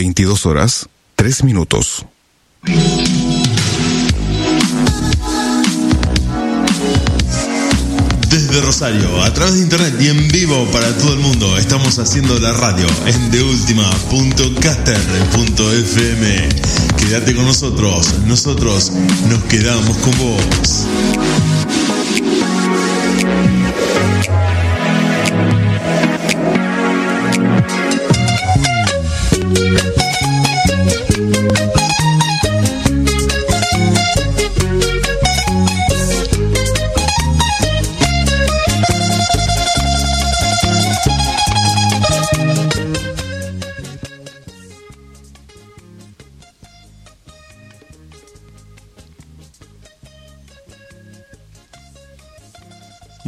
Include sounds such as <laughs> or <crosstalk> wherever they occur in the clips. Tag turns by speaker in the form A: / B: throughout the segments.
A: 22 horas, 3 minutos.
B: Desde Rosario, a través de internet y en vivo para todo el mundo, estamos haciendo la radio en deultima.caster.fm. Quédate con nosotros, nosotros nos quedamos con vos.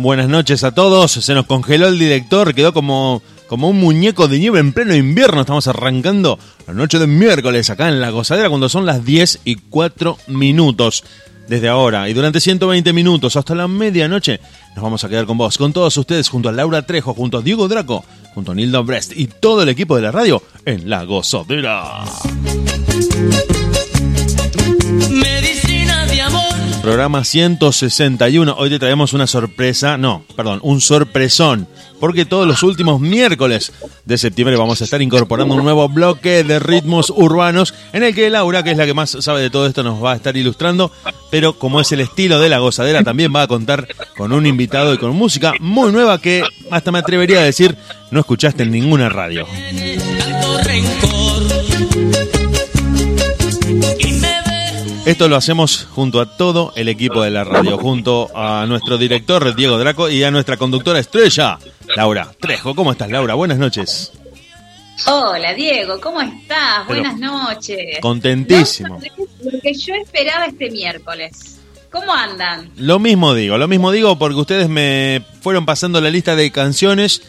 C: Buenas noches a todos. Se nos congeló el director, quedó como, como un muñeco de nieve en pleno invierno. Estamos arrancando la noche de miércoles acá en la gozadera cuando son las 10 y 4 minutos. Desde ahora y durante 120 minutos hasta la medianoche nos vamos a quedar con vos, con todos ustedes, junto a Laura Trejo, junto a Diego Draco, junto a Nildo Brest y todo el equipo de la radio en la gozadera. Programa 161. Hoy te traemos una sorpresa, no, perdón, un sorpresón. Porque todos los últimos miércoles de septiembre vamos a estar incorporando un nuevo bloque de ritmos urbanos en el que Laura, que es la que más sabe de todo esto, nos va a estar ilustrando. Pero como es el estilo de la gozadera, también va a contar con un invitado y con música muy nueva que hasta me atrevería a decir no escuchaste en ninguna radio. Esto lo hacemos junto a todo el equipo de la radio, junto a nuestro director Diego Draco y a nuestra conductora estrella, Laura Trejo. ¿Cómo estás, Laura? Buenas noches.
D: Hola Diego, ¿cómo estás?
C: Pero-
D: Buenas noches.
C: Contentísimo.
D: Lo que yo esperaba este miércoles. ¿Cómo andan?
C: Lo mismo digo, lo mismo digo porque ustedes me fueron pasando la lista de canciones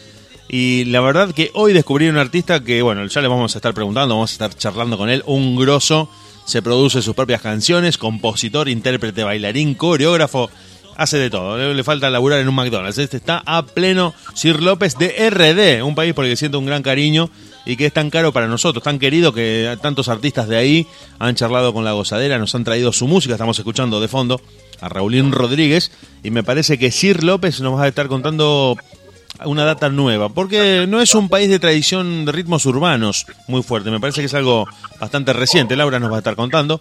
C: y la verdad que hoy descubrí un artista que, bueno, ya le vamos a estar preguntando, vamos a estar charlando con él, un grosso, se produce sus propias canciones, compositor, intérprete, bailarín, coreógrafo, hace de todo, le, le falta laburar en un McDonald's. Este está a pleno Sir López de RD, un país por el que siento un gran cariño y que es tan caro para nosotros, tan querido que tantos artistas de ahí han charlado con la gozadera, nos han traído su música, estamos escuchando de fondo a Raulín Rodríguez y me parece que Sir López nos va a estar contando una data nueva, porque no es un país de tradición de ritmos urbanos muy fuerte, me parece que es algo bastante reciente, Laura nos va a estar contando.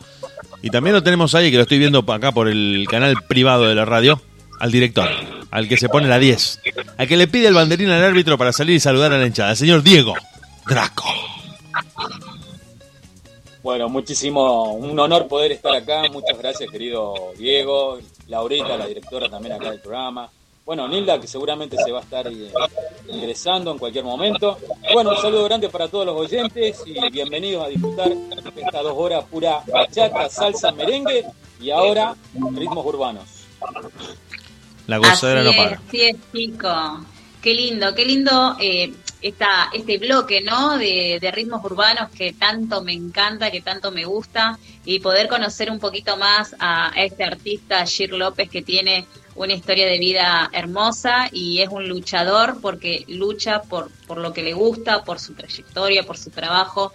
C: Y también lo tenemos ahí, que lo estoy viendo acá por el canal privado de la radio, al director, al que se pone la 10, al que le pide el banderín al árbitro para salir y saludar a la hinchada, el señor Diego Draco.
E: Bueno, muchísimo, un honor poder estar acá. Muchas gracias, querido Diego, Laurita, la directora también acá del programa. Bueno, Nilda, que seguramente se va a estar eh, ingresando en cualquier momento. Bueno, un saludo grande para todos los oyentes y bienvenidos a disfrutar de estas dos horas pura bachata, salsa, merengue y ahora ritmos urbanos.
C: La
D: Así
C: gozadera no
D: es,
C: para.
D: así es, chico. Qué lindo, qué lindo eh, esta, este bloque, ¿no? De, de ritmos urbanos que tanto me encanta, que tanto me gusta, y poder conocer un poquito más a, a este artista, Shir López, que tiene una historia de vida hermosa y es un luchador porque lucha por, por lo que le gusta, por su trayectoria, por su trabajo,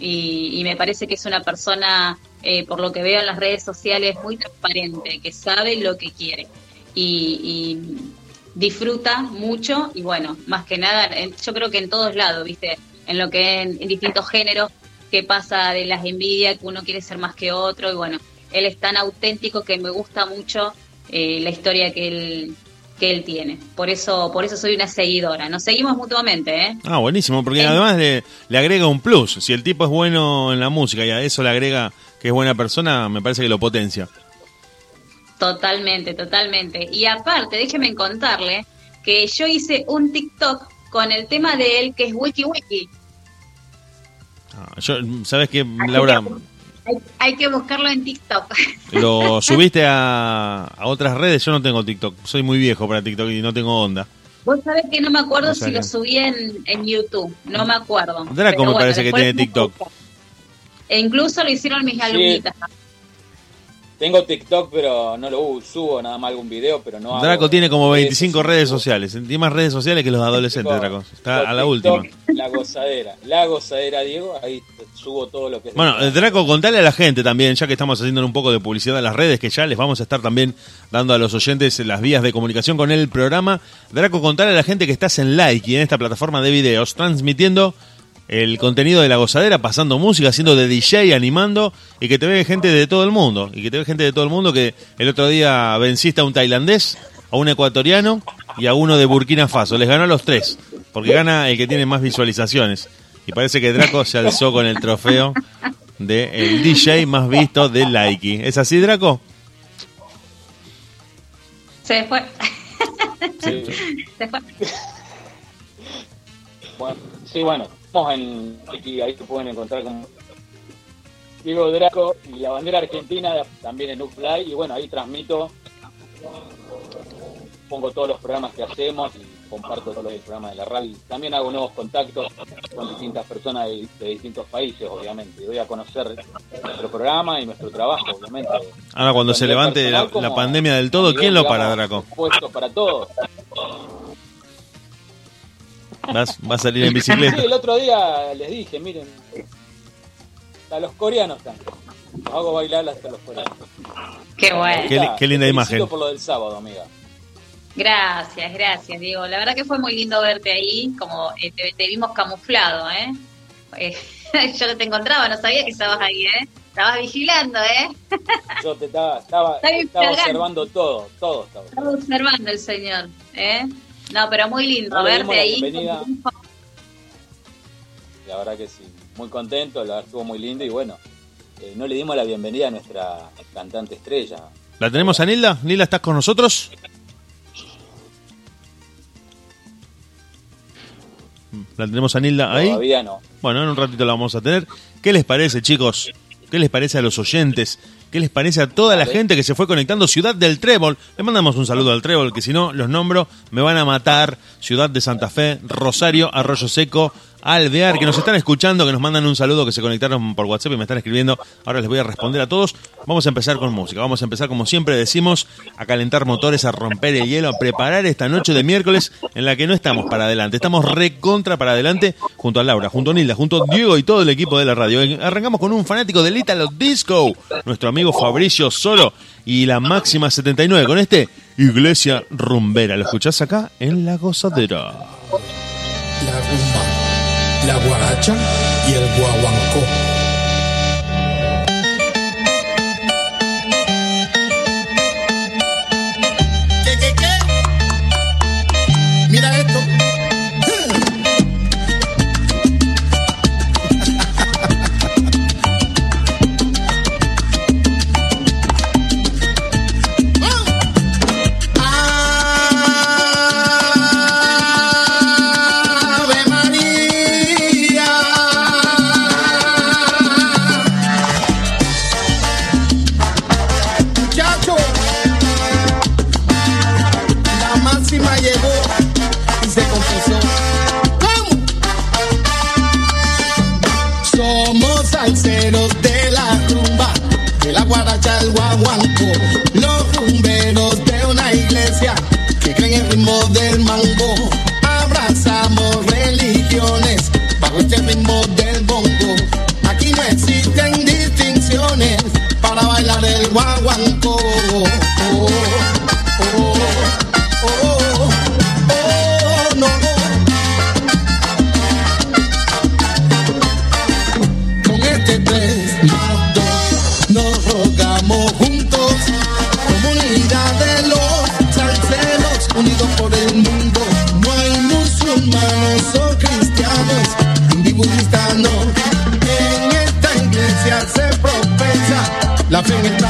D: y, me parece que es una persona, eh, por lo que veo en las redes sociales, muy transparente, que sabe lo que quiere y, y disfruta mucho y bueno, más que nada, yo creo que en todos lados, viste, en lo que en, en distintos géneros, que pasa de las envidias, que uno quiere ser más que otro y bueno, él es tan auténtico que me gusta mucho eh, la historia que él que él tiene. Por eso por eso soy una seguidora. Nos seguimos mutuamente, ¿eh?
C: Ah, buenísimo, porque además le, le agrega un plus. Si el tipo es bueno en la música y a eso le agrega que es buena persona, me parece que lo potencia.
D: Totalmente, totalmente. Y aparte, déjeme contarle que yo hice un TikTok con el tema de él que es Wiki Wiki.
C: Ah, yo, ¿Sabes qué, Laura?
D: Hay, hay que buscarlo en TikTok. <laughs>
C: Lo subiste a, a otras redes. Yo no tengo TikTok. Soy muy viejo para TikTok y no tengo onda.
D: Vos sabés que no me acuerdo si lo subí en, en YouTube, no me acuerdo.
C: Draco
D: Pero
C: me
D: bueno,
C: parece que tiene. TikTok.
D: E incluso lo hicieron mis alumnitas.
F: Tengo TikTok, pero no lo subo nada más algún video, pero no
C: Draco
F: hago
C: tiene como 25 redes sociales. Tiene más redes sociales que los adolescentes, Draco. Está a la
F: TikTok,
C: última.
F: La gozadera, la gozadera, Diego, ahí subo todo lo que
C: Bueno, eh, Draco, contale a la gente también, ya que estamos haciendo un poco de publicidad en las redes, que ya les vamos a estar también dando a los oyentes las vías de comunicación con el programa. Draco, contale a la gente que estás en Like y en esta plataforma de videos, transmitiendo el contenido de la gozadera, pasando música, haciendo de DJ, animando, y que te ve gente de todo el mundo. Y que te ve gente de todo el mundo que el otro día venciste a un tailandés, a un ecuatoriano y a uno de Burkina Faso. Les ganó a los tres, porque gana el que tiene más visualizaciones. Y parece que Draco se alzó con el trofeo de el DJ más visto de Likey. ¿Es así, Draco?
D: Se fue.
F: Sí, <laughs>
D: Se fue.
F: bueno, sí, bueno, estamos en. Ahí se pueden encontrar con Diego Draco y la bandera argentina también en Upfly. Y bueno, ahí transmito, pongo todos los programas que hacemos y comparto todos los programas de la radio. También hago nuevos contactos con distintas personas de, de distintos países, obviamente. Y doy a conocer nuestro programa y nuestro trabajo, obviamente.
C: Ahora, cuando se levante la, la
F: como
C: pandemia del todo, ¿quién lo para, Draco?
F: Puesto para todos.
C: Vas, va a salir en
F: Sí,
C: bicicleta.
F: el otro día les dije, miren, a los coreanos están. Los hago bailar hasta los coreanos.
D: Qué bueno.
C: Qué li- qué linda
F: Te
C: imagen.
F: por lo del sábado, amiga.
D: Gracias, gracias, Diego. La verdad que fue muy lindo verte ahí, como eh, te, te vimos camuflado, ¿eh? Eh, <laughs> Yo no te encontraba, no sabía que estabas ahí, ¿eh? Estabas vigilando, ¿eh? <laughs>
F: Yo te estaba, estaba, estaba observando todo, todo estaba.
D: Estaba observando el señor, ¿eh? No, pero muy lindo
F: No le
D: verte
F: dimos la
D: ahí.
F: bienvenida. La verdad que sí, muy contento, la verdad estuvo muy lindo y bueno, eh, no le dimos la bienvenida a nuestra cantante estrella.
C: ¿La tenemos a Nilda? ¿Nilda, estás con nosotros? ¿La tenemos a Nilda ahí?
F: Todavía no.
C: Bueno, en un ratito la vamos a tener. ¿Qué les parece, chicos? ¿Qué les parece a los oyentes? ¿Qué les parece a toda la gente que se fue conectando? Ciudad del Trébol. Le mandamos un saludo al Trébol, que si no los nombro me van a matar. Ciudad de Santa Fe, Rosario, Arroyo Seco, Alvear, que nos están escuchando, que nos mandan un saludo, que se conectaron por WhatsApp y me están escribiendo. Ahora les voy a responder a todos. Vamos a empezar con música. Vamos a empezar, como siempre decimos, a calentar motores, a romper el hielo, a preparar esta noche de miércoles en la que no estamos para adelante. Estamos recontra para adelante junto a Laura, junto a Nilda, junto a Diego y todo el equipo de la radio. Arrancamos con un fanático del Italo Disco, nuestro amigo Fabricio Solo y la máxima 79 con este Iglesia Rumbera. Lo escuchás acá en La Gozadera.
G: la rumba, la guaracha y el guaguancó. Guaguanco. Oh, oh, oh, oh, no, con este dos nos rogamos juntos comunidad de los salseros unidos por el mundo no hay musulmanes o cristianos budistas no en esta iglesia se profesa la fe en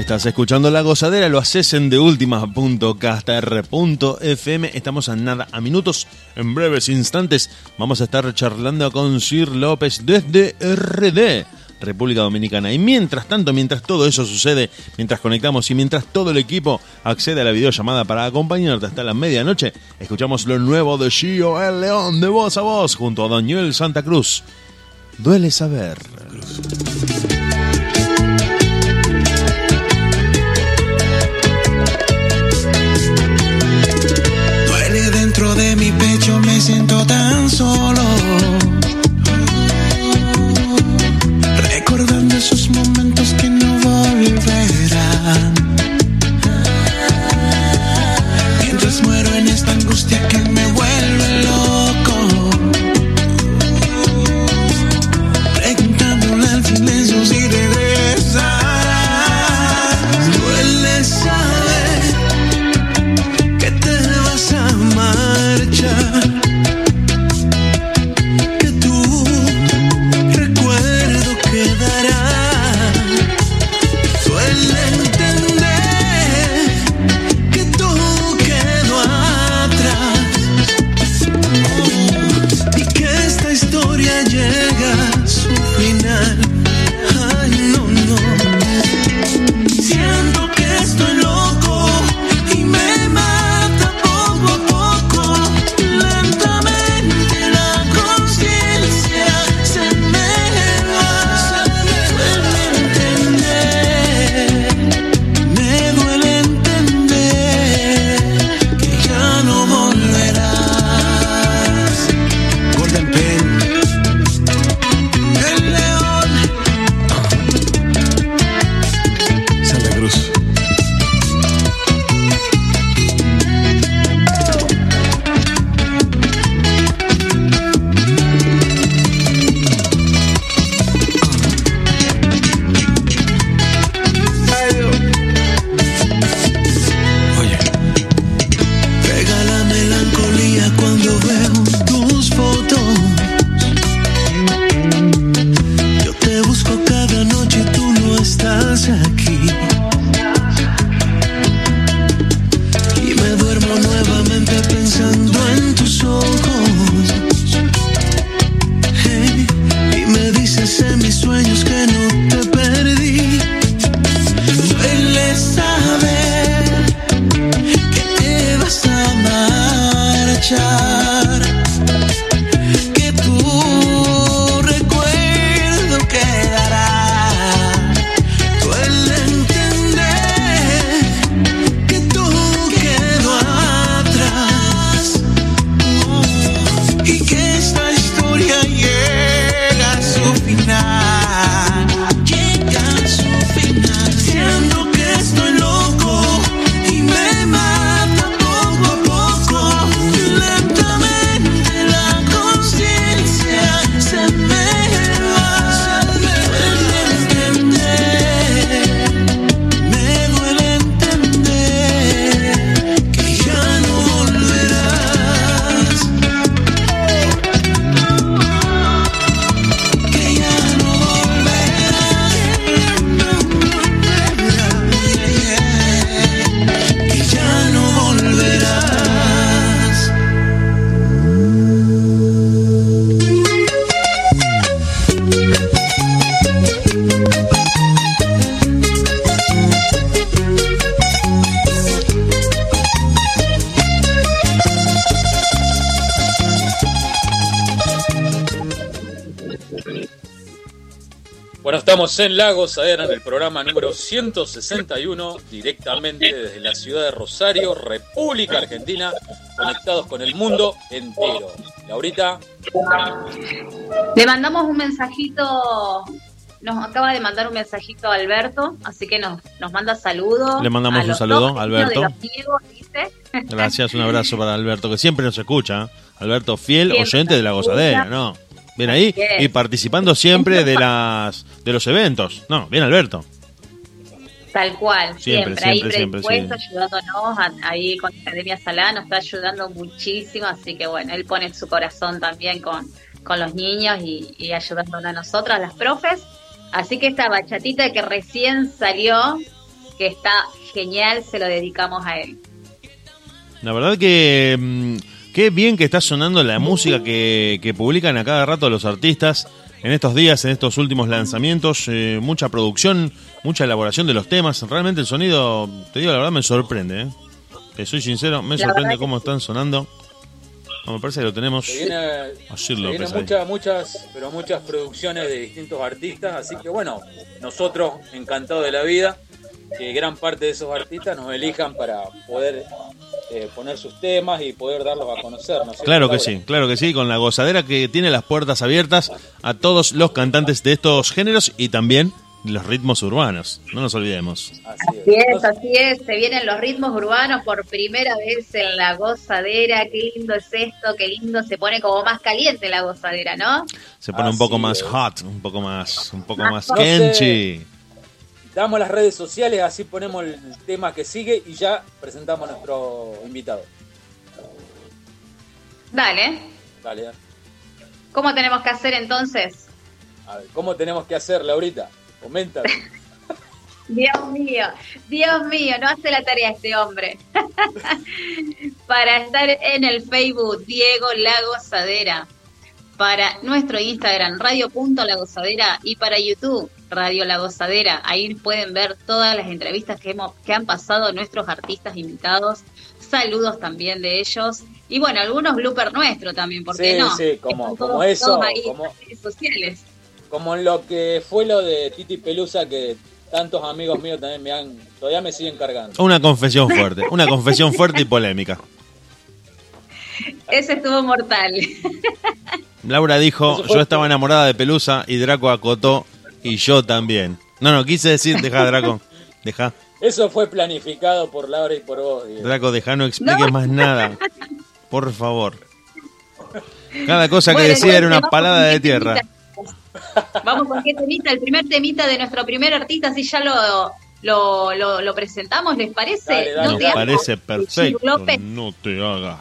C: Estás escuchando La Gozadera, lo haces en deultima.caster.fm. Estamos a nada, a minutos, en breves instantes. Vamos a estar charlando con Sir López desde RD, República Dominicana. Y mientras tanto, mientras todo eso sucede, mientras conectamos y mientras todo el equipo accede a la videollamada para acompañarte hasta la medianoche, escuchamos lo nuevo de Gio El León de voz a voz junto a Don Joel Santa Cruz. Duele saber.
H: Me siento tan solo. Recordando esos momentos que no volverán.
F: Estamos en Lagos Adera en el programa número 161, directamente desde la ciudad de Rosario, República Argentina, conectados con el mundo entero. Laurita,
D: Le mandamos un mensajito, nos acaba de mandar un mensajito a Alberto, así que nos, nos manda saludos.
C: Le mandamos
D: a
C: un saludo, Alberto. Gracias, un abrazo para Alberto, que siempre nos escucha. ¿eh? Alberto, fiel
D: Siempre
C: oyente de la gozadera. ¿no? Bien ahí y participando siempre de <laughs> las de los eventos. No, bien Alberto.
D: Tal cual,
C: Siempre,
D: siempre, ahí
C: siempre, siempre, sí.
D: ayudándonos, ahí con Academia Salá nos está ayudando muchísimo, así que bueno, él pone su corazón también con, con los niños y, y ayudándonos a nosotras, las profes. Así que esta bachatita que recién salió, que está genial, se lo dedicamos a él.
C: La verdad que mm, qué bien que está sonando la música que, que publican a cada rato los artistas en estos días, en estos últimos lanzamientos. eh, mucha producción, mucha elaboración de los temas. Realmente el sonido, te digo la verdad, me sorprende. ¿eh? Te soy sincero, me
D: La
C: sorprende
D: que
C: cómo están sonando. No, me parece que lo tenemos.
E: Se viene, se
C: ahí.
E: muchas, muchas, pero muchas producciones de distintos artistas, así que bueno, nosotros encantados de la vida, que gran parte de esos artistas nos elijan para poder eh, poner sus temas y poder darlos a conocer. ¿no es cierto,
C: Claro que sí, claro que sí, con la gozadera que tiene las puertas abiertas a todos los cantantes de estos géneros y también los ritmos urbanos. No nos olvidemos.
E: Así es. Entonces,
D: así es, se vienen los ritmos urbanos por primera vez en la gozadera, qué lindo es esto, qué lindo, se pone como más caliente la gozadera, ¿no?
C: Se pone un poco más
E: es.
C: hot, un poco más, un poco
D: Más
C: más kenchi.
E: Damos las redes sociales, así ponemos el tema que sigue y ya presentamos a nuestro invitado.
D: Dale,
E: Dale.
D: ¿cómo tenemos que hacer entonces?
E: A ver, ¿cómo tenemos que hacer, Laurita? Comenta. <laughs>
D: Dios mío, Dios mío, no hace la tarea este hombre. <laughs> para estar en el Facebook, Diego La Gozadera. Para nuestro Instagram, Radio.La Gozadera. Y para YouTube, Radio La Gozadera. Ahí pueden ver todas las entrevistas que, hemos, que han pasado nuestros artistas invitados. Saludos también de ellos. Y bueno, algunos bloopers nuestros también, ¿por qué
E: Sí,
D: no?
E: sí, como- como eso,
D: todos ahí en
E: como-
D: las redes sociales.
E: Como en lo que fue lo de Titi Pelusa, que tantos amigos míos también me han, todavía me siguen cargando.
C: Una confesión fuerte, una confesión fuerte y polémica.
D: Ese estuvo mortal.
C: Laura dijo, yo estaba enamorada de Pelusa y Draco acotó y yo también. No, no, quise decir, deja <laughs> Draco, deja.
E: Eso fue planificado por Laura y por vos. Diego.
C: Draco, deja, no expliques
D: No.
C: más nada. Por favor. Cada cosa que
D: Bueno,
C: decía era una palada de
D: qué
C: tierra.
D: temita. Vamos con qué temita, el primer temita de nuestro primer artista, así ya lo, lo, lo, lo presentamos, ¿les parece?
E: Dale, dale,
C: Nos
D: te hagas,
C: parece perfecto. No te haga.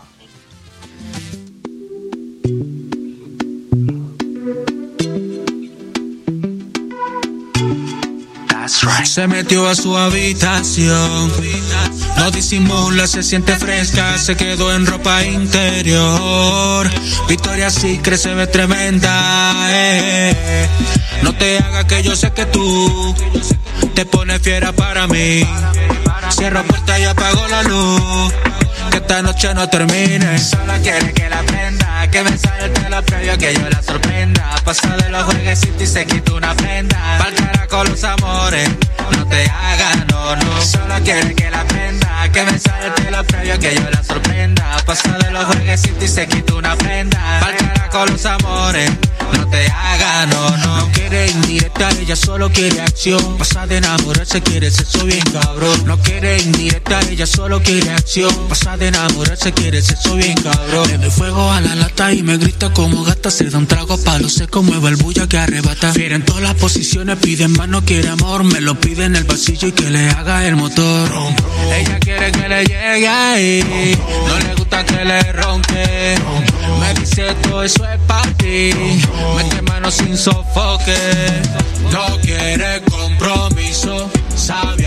I: Se metió a su habitación. No disimula, se siente fresca. Se quedó en ropa interior. Victoria Secret se ve tremenda. eh. No te hagas que yo sé que tú te pones fiera para mí. Cierro puerta y apago la luz. Que esta noche no termine. Solo quiere que la prenda. Que me sale el pelo previo que yo la sorprenda. Pasa de los jueguecitos y se quita una prenda. Carajo los amores. No te hagas, no, no. Solo quiere que la prenda. Que me sale el pelo previo que yo la sorprenda. Pasa de los jueguecitos y se quita una prenda. Pa'l carajo los amores. No te hagas, no, no. No quiere indirecta, ella solo quiere acción. Pasa de enamorarse, quiere sexo bien cabrón. No quiere indirecta, ella solo quiere acción. Pasa de enamorarse, quiere sexo bien cabrón. Le doy fuego a la lata y me grita como gata. Se da un trago a palo seco, mueve el bulla que arrebata. Fiera en todas las posiciones, pide más, no quiere amor. Me lo pide en el pasillo y que le haga el motor. Ella quiere que le llegue ahí. No le gusta que le ronque. Me dice todo eso es para ti. Mete mano sin sofoque. No quiere compromiso. Sabía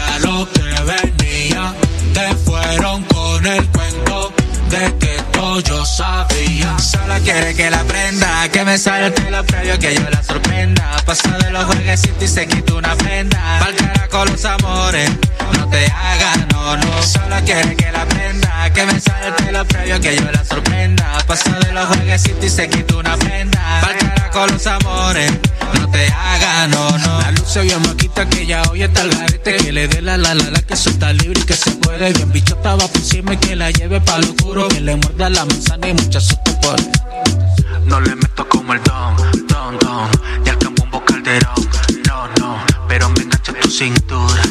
I: yo sabía. Solo quiere que la prenda. Que me sale el pelo previo que yo la sorprenda. Pasa de los jueguecitos y se quita una prenda. Pa'l carajo los amores. No te hagas, no, no. Solo quiere que la prenda. Que me sale el pelo previo que yo la sorprenda. Pasa de los jueguecitos y se quita una prenda. Pa'l los amores. No te hagas, no, no. La luz se vio maquita que ya hoy está el garete. Que le dé la la la la que suelta libre y que se puede. Bien bicho estaba por encima y que la lleve pa' lo oscuro. Que le muerda la manzana y mucha susto por No le meto como el don, don, don. Y al vocal calderón. No, no, pero me engancha tu cintura.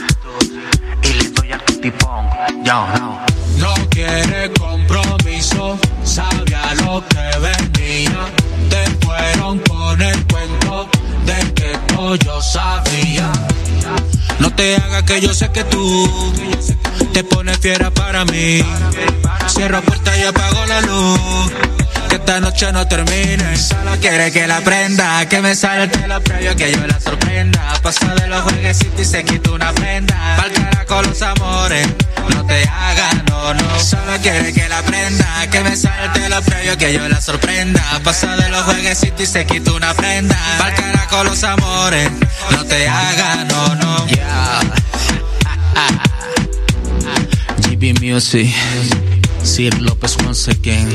I: Y le doy al tipón. Yo, no. No quiere compromiso, sabía lo que venía. Te fueron con el cuento de que todo yo sabía. No te hagas que yo sé que tú te pones fiera para mí. Cierro puerta y apago la luz. Que esta noche no termine. Solo quiere que la prenda, que me salte lo previo, que yo la sorprenda. Pasa de los jueguecitos y se quita una prenda. Pa'l carajo los amores, no te hagan, no, no. Solo quiere que la prenda, que me salte lo previo, que yo la sorprenda. Pasa de los jueguecitos y se quita una prenda. Pa'l carajo los amores, no te hagan, no, no. Yeah. GB Music, Sir López once again.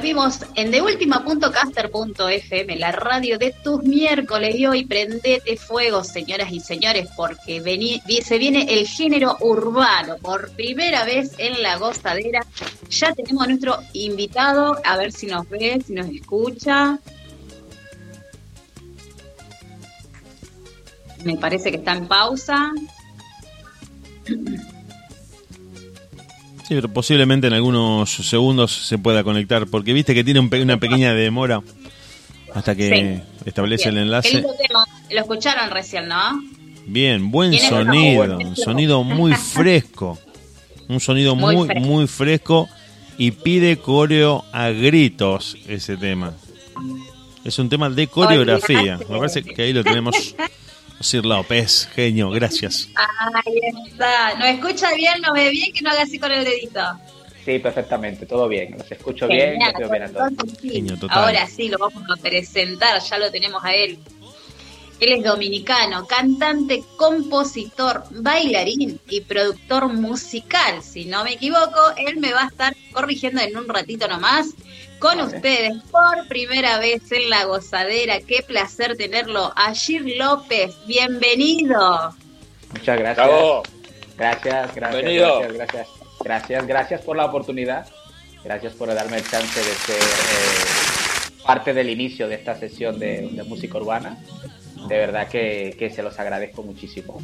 D: Volvimos en deultima.caster.fm, la radio de tus miércoles y hoy prendete fuego, señoras y señores, porque vení- se viene el género urbano por primera vez en la gozadera. Ya tenemos a nuestro invitado, a ver si nos ve, si nos escucha. Me parece que está en pausa. <clears throat>
C: Sí, pero posiblemente en algunos segundos se pueda conectar, porque viste que tiene un pe- una pequeña demora hasta que establece el.
D: Qué
C: enlace.
D: lindo tema. Lo escucharon recién, ¿no?
C: Bien, buen sonido, un sonido muy <laughs> fresco, un sonido
D: Muy
C: muy,
D: fresco.
C: muy fresco y pide coreo a gritos ese tema. Es un tema de coreografía. Me parece que ahí lo tenemos. <laughs> Sir López, genio, gracias.
D: Ahí está. ¿Nos escucha bien? ¿Nos ve bien? Que no haga así con el dedito.
J: Sí, perfectamente, todo bien. Los escucho bien,
D: Genial,
J: bien
D: entonces sí.
C: Genio total.
D: Ahora sí lo vamos a presentar, ya lo tenemos a él. Él es dominicano, cantante, compositor, bailarín y productor musical. Si no me equivoco, él me va a estar corrigiendo en un ratito nomás. Con
J: Vale.
D: ustedes, por primera vez en La Gozadera, qué placer tenerlo. Agir López, bienvenido.
J: Muchas gracias.
E: Bravo.
J: Gracias, gracias,
E: Bienvenido.
J: gracias, gracias. Gracias, gracias por la oportunidad. Gracias por darme el chance de ser eh, parte del inicio de esta sesión de, de música urbana. De verdad que, que se los agradezco muchísimo.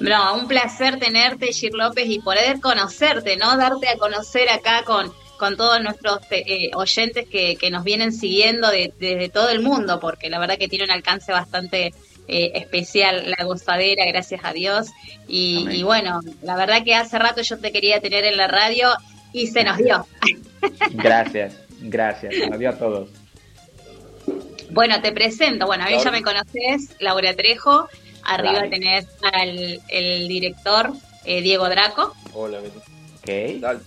D: No, un placer tenerte, Gir López, y poder conocerte, ¿no? Darte a conocer acá con, con todos nuestros eh, oyentes que, que nos vienen siguiendo de- desde todo el mundo, porque la verdad que tiene un alcance bastante eh, especial la gozadera, gracias a Dios. Y, bueno, la verdad que hace rato yo te quería tener en la radio y se nos dio.
J: Gracias, gracias. Adiós a todos.
D: Bueno, te presento. Bueno, a mí ya me conoces, Laura Trejo. Arriba
J: Vale.
D: tenés al el director eh, Diego Draco.
E: Hola.
J: Ok.
E: Dale.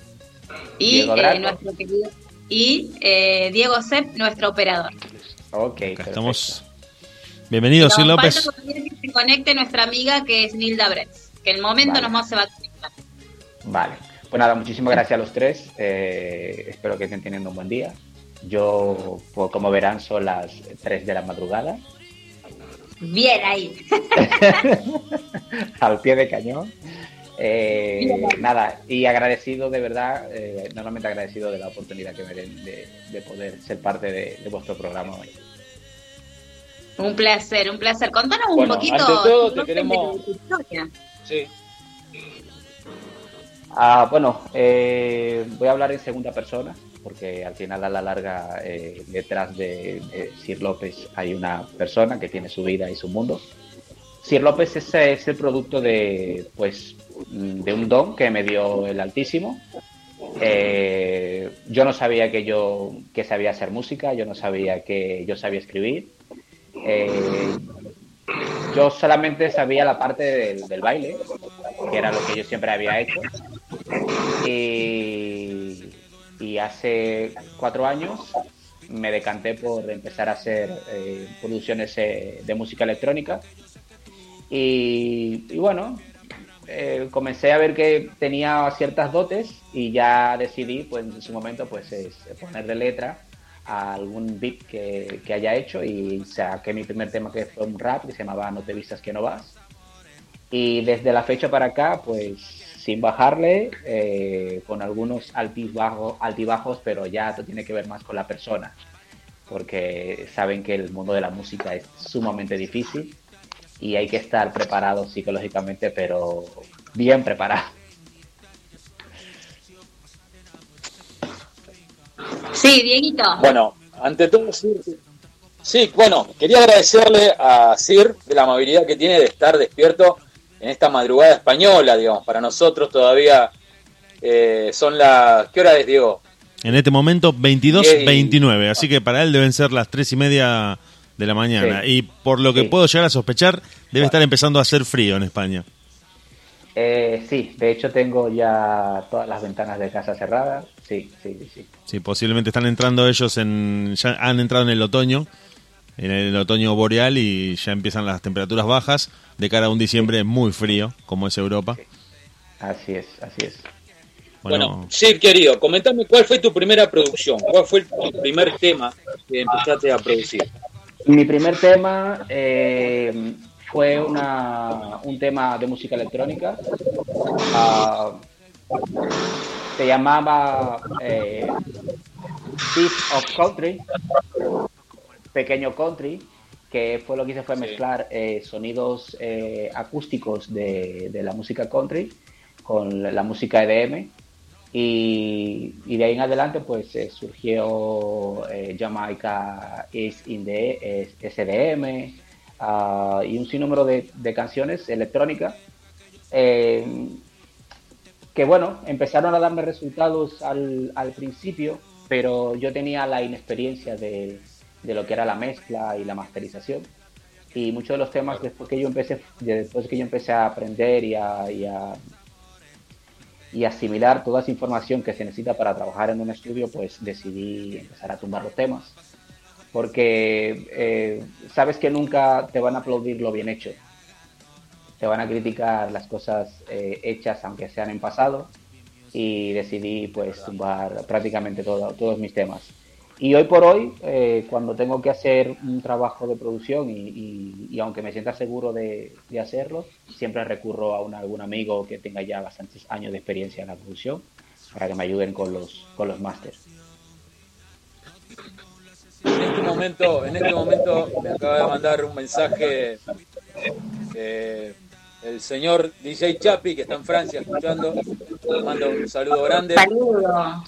D: Y
J: Diego
D: eh, nuestro querido y eh, Diego Sepp, nuestro operador.
J: Ok.
C: Estamos. Bienvenido, Sir López.
D: que se conecte nuestra amiga que es Nilda Bretz, que el momento
J: Vale.
D: nomás se va a conectar.
J: Vale. Pues nada, muchísimas gracias a los tres. Eh, espero que estén teniendo un buen día. Yo, pues, como verán, son las 3 de la madrugada.
D: Bien ahí. <laughs> <laughs>
J: al pie de cañón. Eh, nada, y agradecido de verdad, eh, enormemente agradecido de la oportunidad que me den de, de poder ser parte de, de vuestro programa hoy.
D: Un placer, un placer. Contanos un
E: Bueno,
D: poquito
E: ante todo te queremos-. Sí.
J: Ah, bueno, eh, voy a hablar en segunda persona, porque al final a la larga eh, detrás de, de Sir López hay una persona que tiene su vida y su mundo. Sir López es, es el producto de, pues, de un don que me dio el Altísimo. Eh, yo no sabía que yo que sabía hacer música, yo no sabía que yo sabía escribir. Eh, yo solamente sabía la parte del, baile, que era lo que yo siempre había hecho. Y, hace cuatro años me decanté por empezar a hacer eh, producciones de música electrónica. Y, y bueno, eh, comencé a ver que tenía ciertas dotes y ya decidí, pues en su momento, pues es ponerle letra a algún beat que, que haya hecho y saqué mi primer tema que fue un rap que se llamaba No te vistas que no vas. Y desde la fecha para acá, pues sin bajarle, eh, con algunos altibajos, altibajos, pero ya esto tiene que ver más con la persona. porque saben que el mundo de la música es sumamente difícil y hay que estar preparado psicológicamente, pero bien preparado.
D: Sí, Dieguito.
E: Bueno, ante todo, Sir, sí, bueno, quería agradecerle a Sir de la amabilidad que tiene de estar despierto en esta madrugada española, digamos, para nosotros todavía eh, son las... ¿Qué hora es, Diego?
C: En este momento
E: Diez
C: 22-29, así que para él deben ser las tres y media de la mañana.
J: Sí.
C: Y por lo que
J: Sí.
C: puedo llegar a sospechar, debe estar empezando a hacer frío en España.
J: Eh, sí, de hecho tengo ya todas las ventanas de casa cerradas. Sí, sí, sí, sí.
C: Sí, posiblemente están entrando ellos en. Ya han entrado en el otoño, en el otoño boreal y ya empiezan las temperaturas bajas de cara a un diciembre muy frío, como es Europa.
J: Así es, así es.
C: Bueno,
E: Bueno, querido, comentame cuál fue tu primera producción, cuál fue tu primer tema que empezaste a producir.
J: Mi primer tema eh, fue una, un tema de música electrónica. Ah, se llamaba eh, of Country, Pequeño Country, que fue lo que hice fue mezclar eh, sonidos eh, acústicos de, de la música country con la, la música EDM. Y, y de ahí en adelante pues eh, surgió eh, Jamaica is in the SDM ah, y un sinnúmero de, de canciones electrónicas eh, que bueno, empezaron a darme resultados al, al principio, pero yo tenía la inexperiencia de, de lo que era la mezcla y la masterización. Y muchos de los temas después que yo empecé, después que yo empecé a aprender y a, y a y asimilar toda esa información que se necesita para trabajar en un estudio, pues decidí empezar a tumbar los temas. Porque eh, sabes que nunca te van a aplaudir lo bien hecho. Te van a criticar las cosas eh, hechas, aunque sean en pasado. Y decidí pues tumbar prácticamente todo- todos mis temas. Y hoy por hoy, eh, cuando tengo que hacer un trabajo de producción y, y- y aunque me sienta seguro de, de hacerlo, siempre recurro a un, algún amigo que tenga ya bastantes años de experiencia en la producción para que me ayuden con los, con los másters.
E: En este momento, en este momento me acaba de mandar un mensaje eh, el señor DJ Chapi, que está en Francia escuchando. Le mando un saludo grande.
D: Saludo.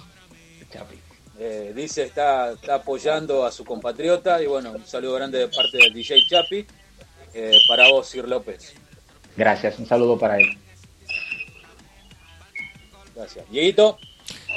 E: Eh, dice está, está apoyando a su compatriota y bueno, un saludo grande de parte del DJ Chapi. Eh, para vos, Sir López.
J: Gracias, un saludo para él.
E: Gracias. Dieguito,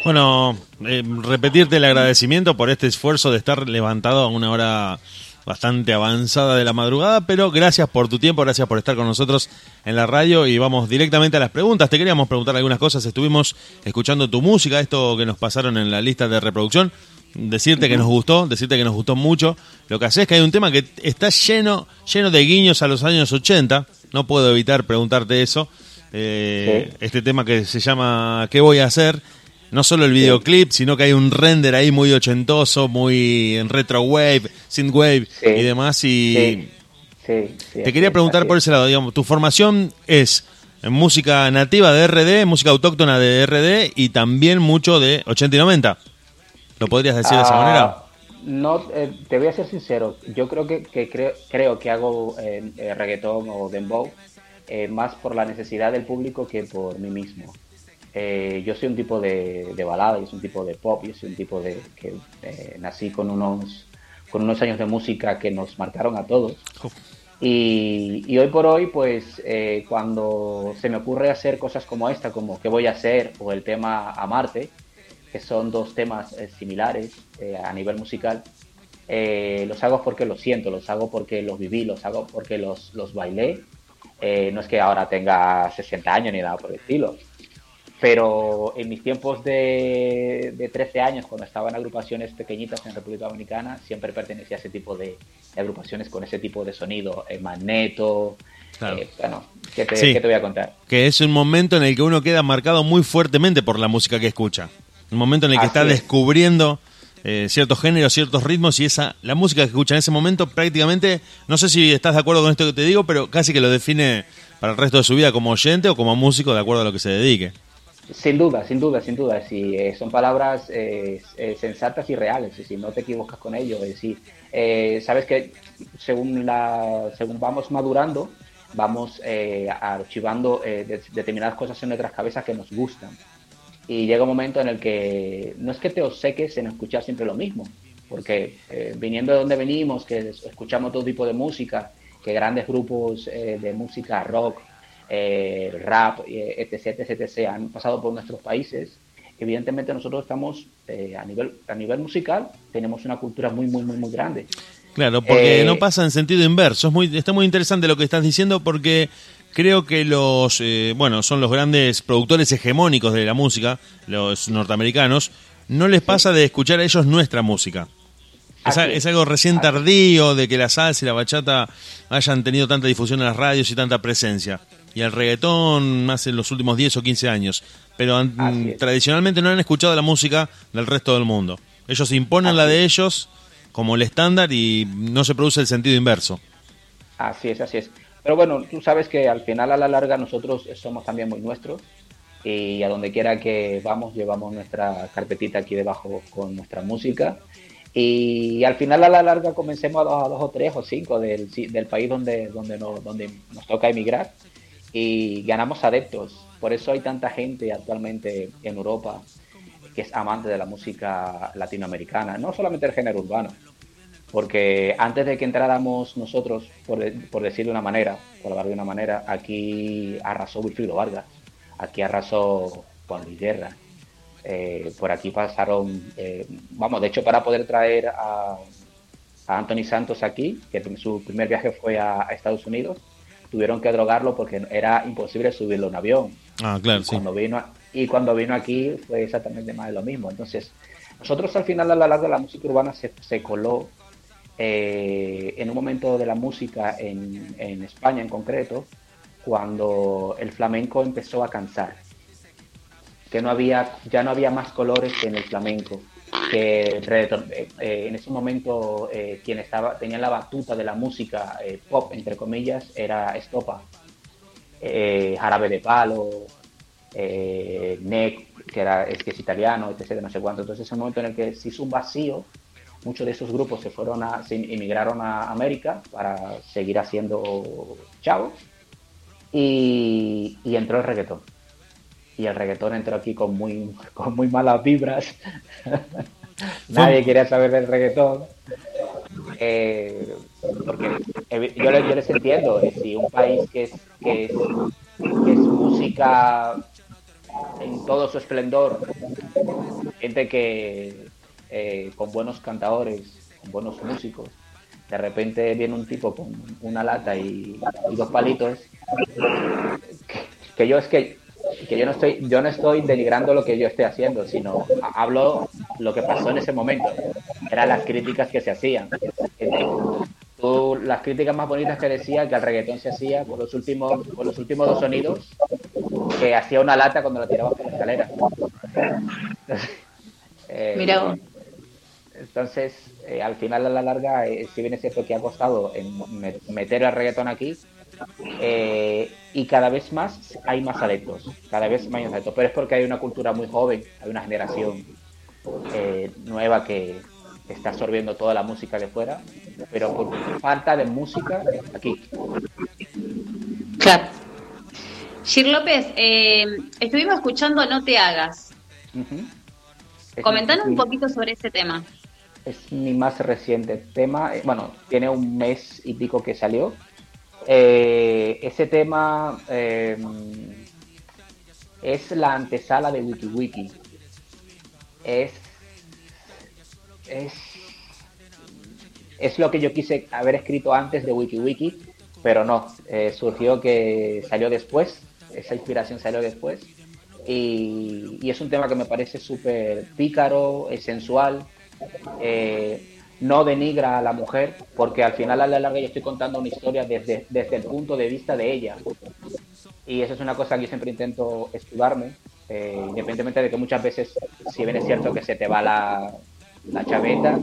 C: Bueno, eh, repetirte el agradecimiento por este esfuerzo de estar levantado a una hora bastante avanzada de la madrugada, pero gracias por tu tiempo, gracias por estar con nosotros en la radio y vamos directamente a las preguntas. Te queríamos preguntar algunas cosas, estuvimos escuchando tu música, esto que nos pasaron en la lista de reproducción, decirte que nos gustó, decirte que nos gustó mucho. Lo que hace es que hay un tema que está lleno, lleno de guiños a los años 80, no puedo evitar preguntarte eso. Eh,
J: Sí.
C: Este tema que se llama ¿Qué voy a hacer? No solo el videoclip, sino que hay un render ahí muy ochentoso, muy en retro wave, synthwave
J: Sí.
C: y demás. Y
J: Sí,
C: te quería preguntar por
J: es.
C: ese lado, digamos, tu formación es en música nativa de RD, música autóctona de RD y también mucho de 80 y 90. ¿Lo podrías decir de esa
J: Ah,
C: manera?
J: No, eh, te voy a ser sincero. Yo creo que, que creo, creo que hago eh, eh, reggaetón o dembow eh, más por la necesidad del público que por mí mismo. Eh, yo soy un tipo de, de balada, yo soy un tipo de pop, yo soy un tipo de que eh, nací con unos con unos años de música que nos marcaron a todos. Y, y hoy por hoy, pues eh, cuando se me ocurre hacer cosas como esta, como ¿Qué voy a hacer? o el tema Amarte, que son dos temas eh, similares eh, a nivel musical, eh, los hago porque los siento, los hago porque los viví, los hago porque los, los bailé. No es que ahora tenga 60 años ni nada por el estilo, pero en mis tiempos de, de 13 años, cuando estaba en agrupaciones pequeñitas en República Dominicana, siempre pertenecía a ese tipo de, de agrupaciones con ese tipo de sonido, eh, magneto.
C: Claro.
J: eh, bueno, ¿qué te,
C: Sí.
J: qué te voy a contar?
C: Que es un momento en el que uno queda marcado muy fuertemente por la música que escucha. Un momento en el que
J: Así
C: está
J: es.
C: descubriendo eh, ciertos géneros, ciertos ritmos y esa la música que escucha en ese momento prácticamente, no sé si estás de acuerdo con esto que te digo, pero casi que lo define para el resto de su vida como oyente o como músico de acuerdo a lo que se dedique.
J: Sin duda, sin duda, sin duda. Si eh, son palabras eh, eh, sensatas y reales, y si no te equivocas con ello, decir, eh, sabes que según la, según vamos madurando, vamos archivando de- determinadas cosas en nuestras cabezas que nos gustan. Y llega un momento en el que no es que te obseques en escuchar siempre lo mismo, porque viniendo de donde venimos, que escuchamos todo tipo de música, que grandes grupos de música rock, eh, rap, eh, etc, etc, etc, han pasado por nuestros países, evidentemente nosotros estamos eh, a, nivel, a nivel musical, tenemos una cultura muy, muy, muy, muy grande.
C: Claro, porque
J: Eh,
C: no pasa en sentido inverso. Es muy, está muy interesante lo que estás diciendo porque creo que los, eh, bueno, son los grandes productores hegemónicos de la música, los norteamericanos, no les pasa de escuchar a ellos nuestra música. Es, a-
J: es.
C: es algo recién tardío de que la salsa y la bachata hayan tenido tanta difusión en las radios y tanta presencia. Y el reggaetón más en los últimos 10 o 15 años. Pero han-
J: Así
C: tradicionalmente no han escuchado la música del resto del mundo. Ellos imponen la de ellos como el estándar y no se produce el sentido inverso.
J: Así es, así es. Pero bueno, tú sabes que al final, a la larga, nosotros somos también muy nuestros y a donde quiera que vamos, llevamos nuestra carpetita aquí debajo con nuestra música. Y al final, a la larga, comencemos a dos, a dos o tres o cinco del, del país donde, donde, nos, donde nos toca emigrar y ganamos adeptos. Por eso hay tanta gente actualmente en Europa que es amante de la música latinoamericana, no solamente el género urbano, porque antes de que entráramos nosotros, por, por decir de una manera, por hablar de una manera, aquí arrasó Wilfrido Vargas, aquí arrasó Juan Luis Guerra, eh, por aquí pasaron, eh, vamos, de hecho para poder traer a, Anthony Santos aquí, que su primer viaje fue a Estados Unidos, tuvieron que drogarlo porque era imposible subirlo en avión.
C: Ah, claro, sí.
J: Cuando vino, a- y cuando vino aquí fue exactamente más de lo mismo. Entonces, nosotros al final, a la larga, la música urbana se, se coló eh, en un momento de la música en, en España en concreto, cuando el flamenco empezó a cansar. Que no había, ya no había más colores que en el flamenco. Que el eh, eh, en ese momento eh, quien estaba, tenía la batuta de la música eh, pop, entre comillas, era Estopa Jarabe de Palo, eh, Nec, que, era, es, que es italiano, etc. No sé cuánto. Entonces, es un momento en el que se hizo un vacío. Muchos de esos grupos se fueron a, se emigraron a América para seguir haciendo chavos. Y, y entró el reggaetón. Y el reggaetón entró aquí con muy, con muy malas vibras. <laughs> Nadie quería saber del reggaetón. Eh, porque yo, les- yo les entiendo, eh, si un país que es, que es, que es música en todo su esplendor, gente que eh, con buenos cantadores, con buenos músicos, de repente viene un tipo con una lata y, y dos palitos, que, que yo es que que yo no estoy yo no estoy denigrando lo que yo esté haciendo sino ha- hablo lo que pasó en ese momento. Eran las críticas que se hacían. Tú- las críticas más bonitas que decía que el reggaetón se hacía por los últimos por los últimos dos sonidos que hacía una lata cuando la tirabas por la escalera. Eh,
D: Mira.
J: entonces, eh, al final, a la larga, eh, si bien es cierto que ha costado meter el reggaetón aquí, eh, y cada vez más hay más adeptos, cada vez más adeptos, pero es porque hay una cultura muy joven, hay una generación eh, nueva que está absorbiendo toda la música de fuera, pero por falta de música aquí.
D: Claro. Gir López, eh, estuvimos escuchando No te hagas.
J: Ujú. Es
D: Comentanos
J: mi-
D: un poquito sobre ese tema.
J: Es mi más reciente tema. eh, Bueno, tiene un mes y pico que salió. Eh, ese tema eh, es la antesala de WikiWiki. Es, es, es lo que yo quise haber escrito antes de WikiWiki, pero no. eh, surgió que salió después. Esa inspiración salió después. Y, y es un tema que me parece súper pícaro, es sensual, eh, no denigra a la mujer, porque al final a la larga yo estoy contando una historia desde, desde el punto de vista de ella. Y eso es una cosa que yo siempre intento esquivarme, eh, independientemente de que muchas veces, si bien es cierto que se te va la, la chaveta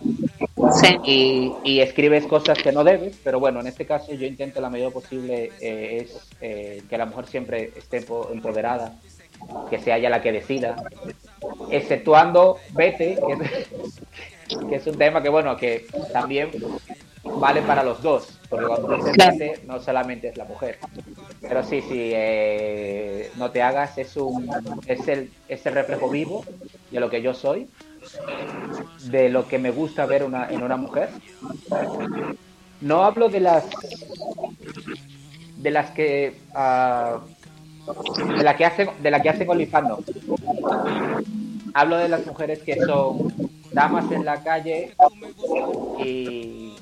D: Sí.
J: y, y escribes cosas que no debes, pero bueno, en este caso yo intento la medida posible eh, es eh, que la mujer siempre esté po- empoderada que sea ella la que decida, exceptuando Vete, que es, que es un tema que, bueno, que también vale para los dos, porque cuando
D: Claro.
J: Vete no solamente es la mujer. Pero sí, sí, eh, no te hagas, es, un, es, el, es el reflejo vivo de lo que yo soy, de lo que me gusta ver una, en una mujer. No hablo de las de las que ah, de la que hacen de la que hacen OnlyFans no. Hablo de las mujeres que son damas en la calle y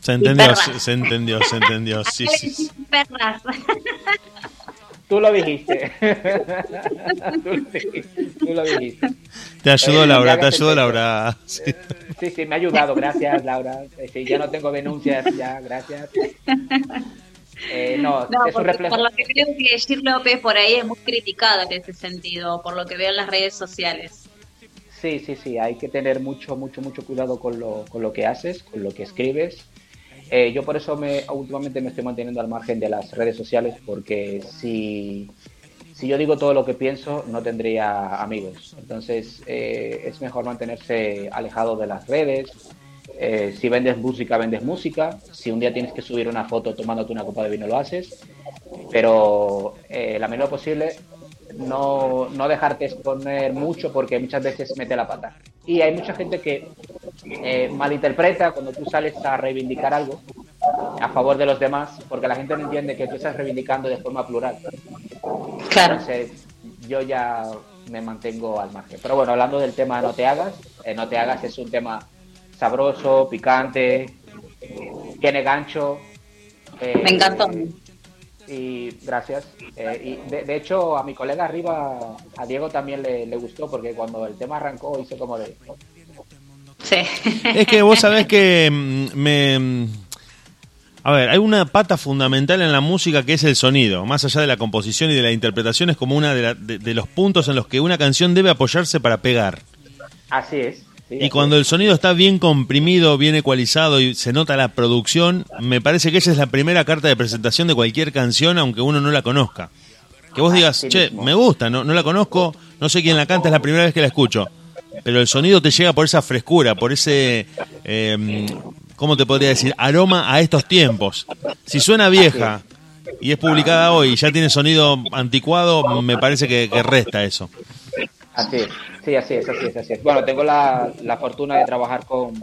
C: Se entendió, se, se entendió, se entendió. Sí, sí,
D: perras.
J: tú lo dijiste. tú, lo dijiste. Tú lo dijiste.
C: Te ayudó
J: Eh,
C: Laura, te ayudó Laura. Sí.
J: Sí, sí, me ha ayudado, gracias Laura. Sí, ya no tengo denuncias, ya, gracias. Eh, no,
D: No,
J: es un
D: porque
J: reflejo.
D: por lo que creo que Gir López por ahí es muy criticada en ese sentido, por lo que veo en las redes sociales.
J: Sí, sí, sí, hay que tener mucho, mucho, mucho cuidado con lo, con lo que haces, con lo que escribes. Eh, yo por eso me, últimamente me estoy manteniendo al margen de las redes sociales porque si, si yo digo todo lo que pienso no tendría amigos. Entonces eh, es mejor mantenerse alejado de las redes. Eh, si vendes música, vendes música. Si un día tienes que subir una foto tomándote una copa de vino, lo haces. Pero la menor posible no, no dejarte exponer mucho porque muchas veces mete la pata. Y hay mucha gente que eh, malinterpreta cuando tú sales a reivindicar algo a favor de los demás, porque la gente no entiende que tú estás reivindicando de forma plural.
D: Claro.
J: Entonces, yo ya me mantengo al margen. Pero bueno, hablando del tema No te hagas, eh, No te hagas es un tema sabroso, picante, tiene gancho. eh,
D: Me encantó.
J: Y gracias. Eh, y de, de hecho, a mi colega arriba, a Diego también le, le gustó, porque cuando el tema arrancó hizo como de...
D: Sí.
C: Es que vos sabés que mm, me... mm, A ver, hay una pata fundamental en la música que es el sonido. Más allá de la composición y de la interpretación, es como uno de, la- de- de los puntos en los que una canción debe apoyarse para pegar.
J: Así es.
C: Y cuando el sonido está bien comprimido, bien ecualizado y se nota la producción, me parece que esa es la primera carta de presentación de cualquier canción, aunque uno no la conozca. Que vos digas,
J: Así
C: che, me gusta, no, no la conozco, no sé quién la canta, es la primera vez que la escucho. Pero el sonido te llega por esa frescura, por ese, eh, ¿cómo te podría decir? Aroma a estos tiempos. Si suena vieja y es publicada hoy y ya tiene sonido anticuado, me parece que, que resta eso.
J: Así es, sí, así es, así es, así es. Bueno, tengo la, la fortuna de trabajar con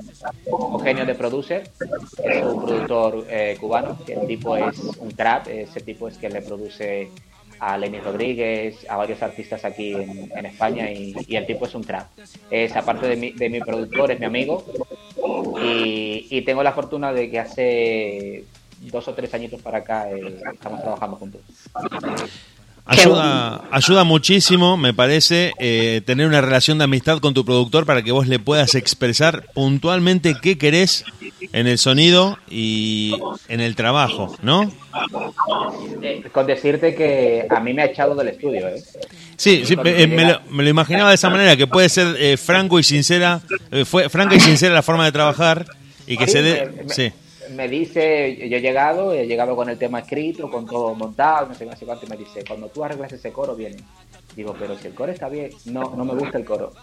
J: Eugenio de Producer, que es un productor eh, cubano, que el tipo es un trap, ese tipo es que le produce a Lenny Rodríguez, a varios artistas aquí en, en España y, y el tipo es un trap. Es aparte de mi, de mi productor, es mi amigo y, y tengo la fortuna de que hace dos o tres añitos para acá eh, estamos trabajando juntos.
C: Ayuda, ayuda muchísimo, me parece, eh, tener una relación de amistad con tu productor para que vos le puedas expresar puntualmente qué querés en el sonido y en el trabajo, ¿no?
J: Con decirte que a mí me ha echado del estudio, ¿eh?
C: Sí, sí, me, eh, me lo, me lo imaginaba de esa manera, que puede ser eh, franco y sincera, eh, fue franca y sincera la forma de trabajar y que
J: Sí,
C: se dé...
J: me- me-
C: Sí.
J: Me dice, yo he llegado, he llegado con el tema escrito, con todo montado, no sé, qué, cuánto, y me dice, cuando tú arreglas ese coro, viene. Digo, pero si el coro está bien, no, no me gusta el coro.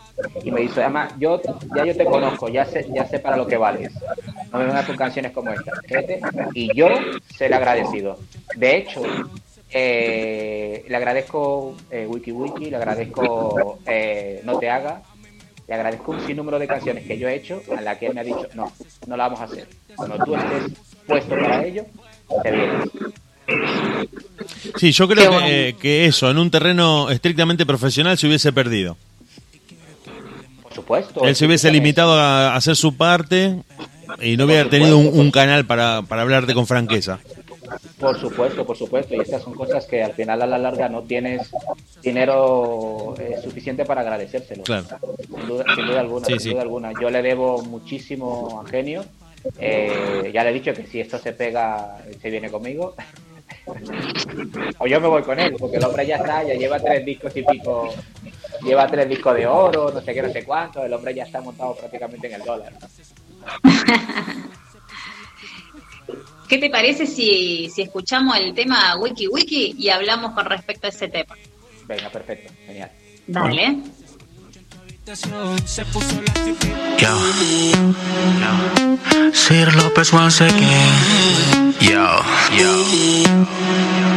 J: Y me dice, además, yo, ya yo te conozco, ya sé, ya sé para lo que vales. No me vengas con canciones como esta. Y yo se le agradecido. De hecho, eh, le agradezco eh, Wiki Wiki, le agradezco eh, No Te Haga, le agradezco un sinnúmero de canciones que yo he hecho a la que él me ha dicho, no, no la vamos a hacer. Cuando tú estés puesto para ello, te vienes.
C: Sí, yo creo que, eh, eso, en un terreno estrictamente profesional, se hubiese perdido.
J: Por supuesto.
C: Él se hubiese limitado a hacer su parte y no hubiera tenido un, un canal para, para hablarte con franqueza.
J: Por supuesto, por supuesto. Y estas son cosas que al final a la larga no tienes dinero eh, suficiente para agradecérselo.
C: Claro.
J: Sin duda, sin duda alguna,
C: Sí,
J: sin
C: sí.
J: duda alguna. Yo le debo muchísimo a Genio. Eh, ya le he dicho que si esto se pega, se viene conmigo. <laughs> o yo me voy con él, porque el hombre ya está, ya lleva tres discos y pico, lleva tres discos de oro, no sé qué, no sé cuánto, el hombre ya está montado prácticamente en el dólar. <laughs>
D: ¿Qué te parece si, si escuchamos el tema Wiki Wiki y hablamos con respecto a ese tema?
J: Venga, perfecto, genial.
D: Dale.
I: Yo, yo. Sir López once again. Yo, yo.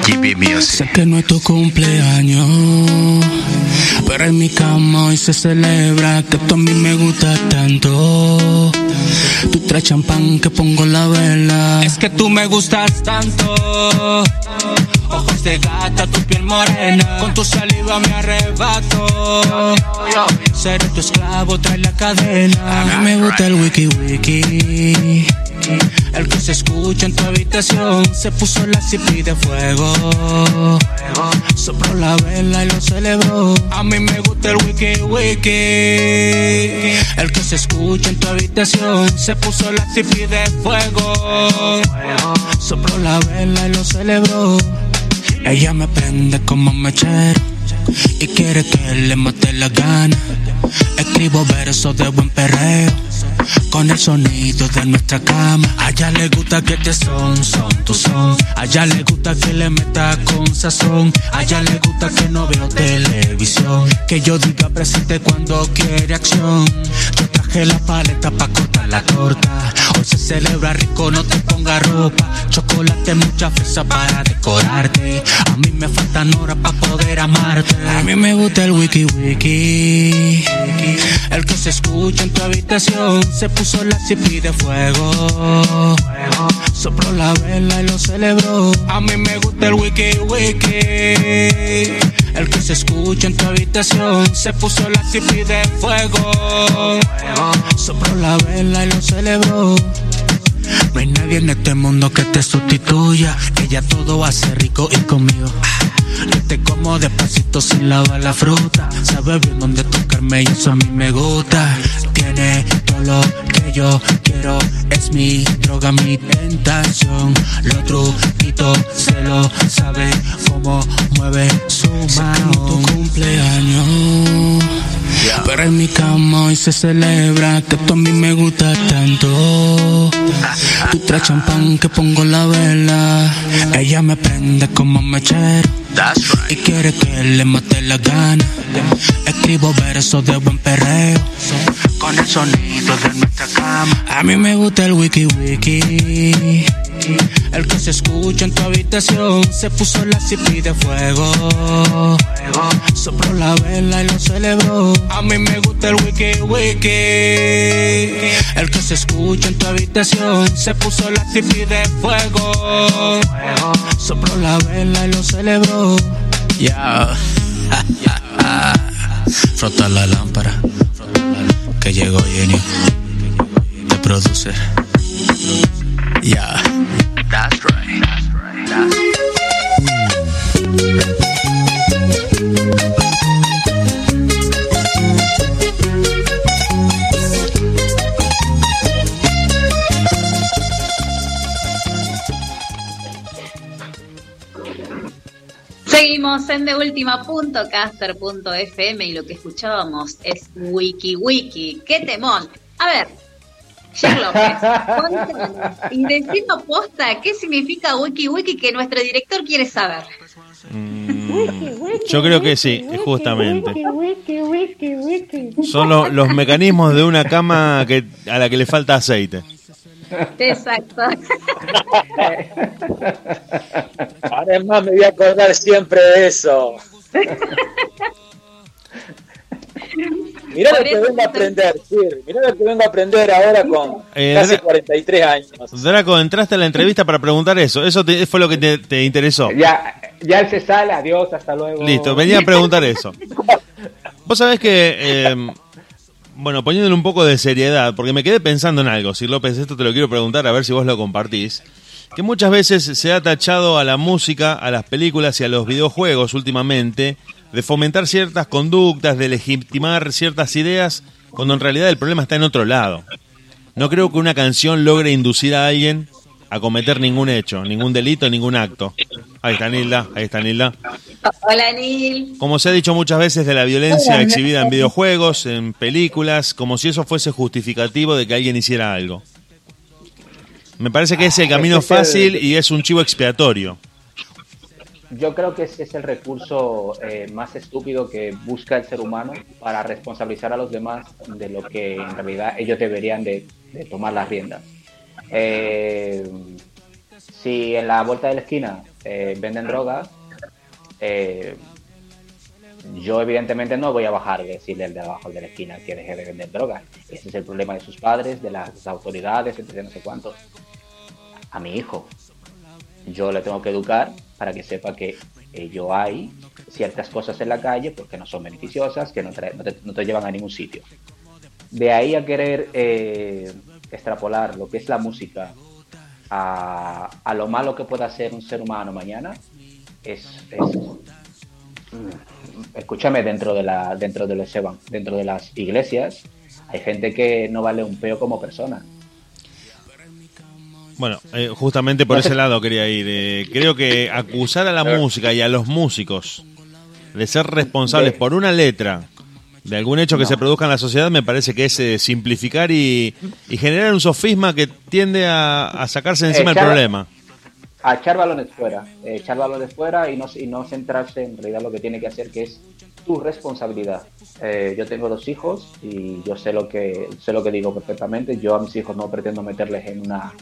I: GB Music. Sé que no es tu cumpleaños, pero en mi cama hoy se celebra que tú a mí me gusta tanto. Tú traes champán que pongo la vela. Es que tú me gustas tanto. Ojos de gata, tu piel morena. Con tu saliva me arrebato. Seré tu esclavo, trae la cadena. A mí me gusta el wiki wiki. El que se escucha en tu habitación se puso la cipi de fuego. Sopró la vela y lo celebró. A mí me gusta el wiki wiki. El que se escucha en tu habitación se puso la cipi de fuego. Sopró la vela y lo celebró. Ella me prende como mechero y quiere que le mate la gana. Escribo versos de buen perreo con el sonido de nuestra cama. A le gusta que te son, son tu son. A le gusta que le meta con sazón. A le gusta que no veo televisión. Que yo diga presente cuando quiere acción. Traje la paleta pa' cortar la torta. Hoy se celebra rico, no te ponga ropa. Chocolate, mucha fresa para decorarte. A mí me faltan horas para poder amarte. A mí me gusta el wiki wiki. El que se escucha en tu habitación se puso la cipi de fuego. Sopró la vela y lo celebró. A mí me gusta el wiki wiki. El que se escucha en tu habitación se puso la cipi de fuego. Sopró la vela y lo celebró. No hay nadie en este mundo que te sustituya. Ella todo hace rico y conmigo. Yo te como despacito sin lavar la fruta. Sabe bien dónde tocarme y eso a mí me gusta. Tiene todo lo que yo quiero. Es mi droga, mi tentación. Lo truquito se lo sabe cómo mueve su mano. tu cumpleaños. Pero en mi cama hoy se celebra que tú a mí me gusta tanto. <laughs> Tú traes champán que pongo la vela. Ella me prende como mechero. Y quiere que le mate la gana. Escribo versos de buen perreo. Con el sonido de nuestra cama. A mí me gusta el wiki wiki. El que se escucha en tu habitación se puso la cipi de fuego. Sopró la vela y lo celebró. A mí me gusta el wiki wiki. El que se escucha en tu habitación se puso la cipi de fuego. Sopró la vela y lo celebró. Ya. <laughs> Frota la lámpara. Que llegó Jenny. De producer. Yeah.
D: Seguimos en deultima.caster.fm y lo que escuchábamos es Wiki Wiki. ¡Qué temón! A ver, Jack López, contanos <laughs> y decimos posta qué significa Wiki Wiki que nuestro director quiere saber.
C: Yo creo que sí, justamente. Son lo- los mecanismos de una cama que, a la que le falta aceite.
D: Exacto.
E: Además me voy a acordar siempre de eso. <laughs> Mirá lo que vengo a aprender, Sir. Mirá lo que vengo a aprender ahora con
C: Eh,
E: casi
C: Dra-
E: 43 años.
C: Draco, entraste a la entrevista para preguntar eso. Eso te- fue lo que te, te interesó.
J: Ya, ya él se sale, adiós, hasta luego.
C: Listo, venía a preguntar eso. Vos sabés que, eh, bueno, poniéndole un poco de seriedad, porque me quedé pensando en algo, Sir López, esto te lo quiero preguntar a ver si vos lo compartís, que muchas veces se ha tachado a la música, a las películas y a los videojuegos últimamente de fomentar ciertas conductas, de legitimar ciertas ideas, cuando en realidad el problema está en otro lado. No creo que una canción logre inducir a alguien a cometer ningún hecho, ningún delito, ningún acto. Ahí está Nilda, ahí está Nilda.
D: Hola, Neil.
C: Como se ha dicho muchas veces de la violencia exhibida en videojuegos, en películas, como si eso fuese justificativo de que alguien hiciera algo. Me parece que es el camino
J: es el-
C: fácil y es un chivo expiatorio.
J: Yo creo que ese es el recurso eh, más estúpido que busca el ser humano para responsabilizar a los demás de lo que en realidad ellos deberían de, de tomar las riendas. Eh, si en la vuelta de la esquina eh, venden drogas, eh, yo evidentemente no voy a bajar y decirle al de abajo de la esquina que deje de vender drogas. Ese es el problema de sus padres, de las autoridades, etc. no sé cuánto. A mi hijo, yo le tengo que educar para que sepa que eh, hay ciertas cosas en la calle porque no son beneficiosas, que no, trae- no te, no te llevan a ningún sitio. De ahí a querer eh, extrapolar lo que es la música a, a lo malo que pueda ser un ser humano mañana, es, es- mm, escúchame, dentro de la, dentro de los dentro de las iglesias, hay gente que no vale un peo como persona.
C: Bueno, eh, justamente por ese lado quería ir. Eh, creo que acusar a la música y a los músicos de ser responsables
J: De-
C: por una letra de algún hecho que
J: No.
C: se produzca en la sociedad me parece que es eh, simplificar y, y generar un sofisma que tiende a, a sacarse encima el
J: Echar-
C: problema.
J: a echar balones fuera, eh, echar balones fuera y no, y no centrarse en realidad lo que tiene que hacer, que es tu responsabilidad. Eh, yo tengo dos hijos y yo sé lo que sé lo que digo perfectamente. Yo a mis hijos no pretendo meterles en una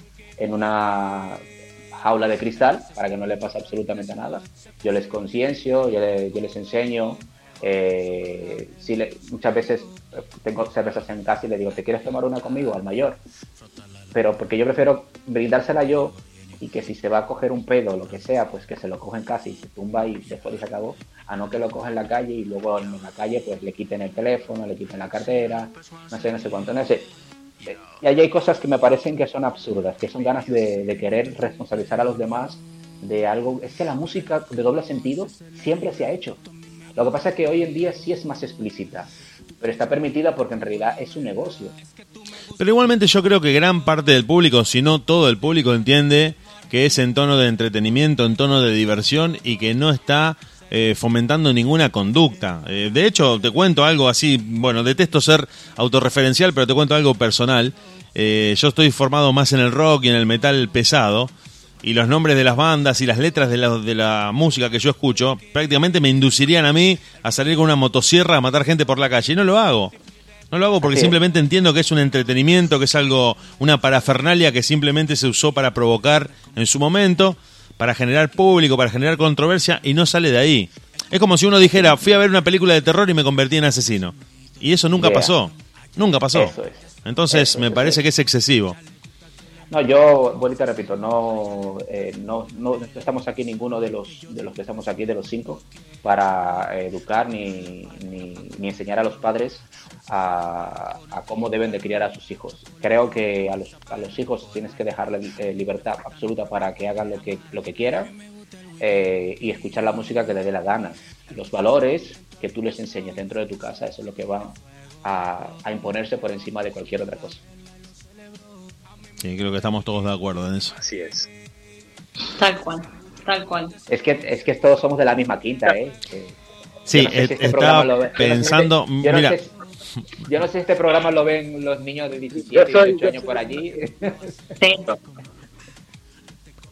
J: en una jaula de cristal para que no le pase absolutamente nada. Yo les conciencio, yo, le- yo les enseño. eh, si le- muchas veces eh, tengo cervezas en casa y le digo, ¿te quieres tomar una conmigo? Al mayor pero porque yo prefiero brindársela yo y que si se va a coger un pedo o lo que sea, pues que se lo coge en casa y se tumba y después se acabó, a no que lo coja en la calle y luego en la calle pues le quiten el teléfono, le quiten la cartera, no sé, no sé cuánto, no sé. Eh, Y ahí hay cosas que me parecen que son absurdas, que son ganas de, de querer responsabilizar a los demás de algo. Es que la música de doble sentido siempre se ha hecho. Lo que pasa es que hoy en día sí es más explícita, pero está permitida porque en realidad es un negocio.
C: Pero igualmente yo creo que gran parte del público, si no todo el público, entiende que es en tono de entretenimiento, en tono de diversión y que no está eh, fomentando ninguna conducta. Eh, de hecho, te cuento algo así, bueno, detesto ser autorreferencial, pero te cuento algo personal. Eh, yo estoy formado más en el rock y en el metal pesado. Y los nombres de las bandas y las letras de la, de la música que yo escucho prácticamente me inducirían a mí a salir con una motosierra a matar gente por la calle. Y no lo hago. No lo hago porque
J: Así es.
C: simplemente entiendo que es un entretenimiento, que es algo, una parafernalia que simplemente se usó para provocar en su momento, para generar público, para generar controversia y no sale de ahí. Es como si uno dijera, fui a ver una película de terror y me convertí en asesino. Y eso nunca
J: Yeah.
C: pasó. Nunca pasó.
J: Es.
C: Entonces
J: Eso
C: me
J: es,
C: parece que es excesivo.
J: No, yo, bueno, y te repito, no, eh, no, no estamos aquí ninguno de los, de los que estamos aquí, de los cinco, para educar ni, ni, ni enseñar a los padres a, a cómo deben de criar a sus hijos. Creo que a los, a los hijos tienes que dejarle eh, libertad absoluta para que hagan lo que, lo que quieran eh, y escuchar la música que les dé la gana. Los valores que tú les enseñes dentro de tu casa, eso es lo que va a, a imponerse por encima de cualquier otra cosa.
C: Sí, creo que estamos todos de acuerdo en eso.
F: Así es.
D: Tal cual, tal cual.
J: Es que, es que todos somos de la misma quinta, ¿eh?
C: Sí,
J: yo no sé
C: eh,
J: si este
C: estaba
J: programa lo ve- yo no sé si
C: pensando,
J: este- yo no
C: mira,
J: sé si- yo no sé si este programa lo ven los niños de 17,
F: Yo soy-
J: 18 años por allí.
D: Sí. <laughs>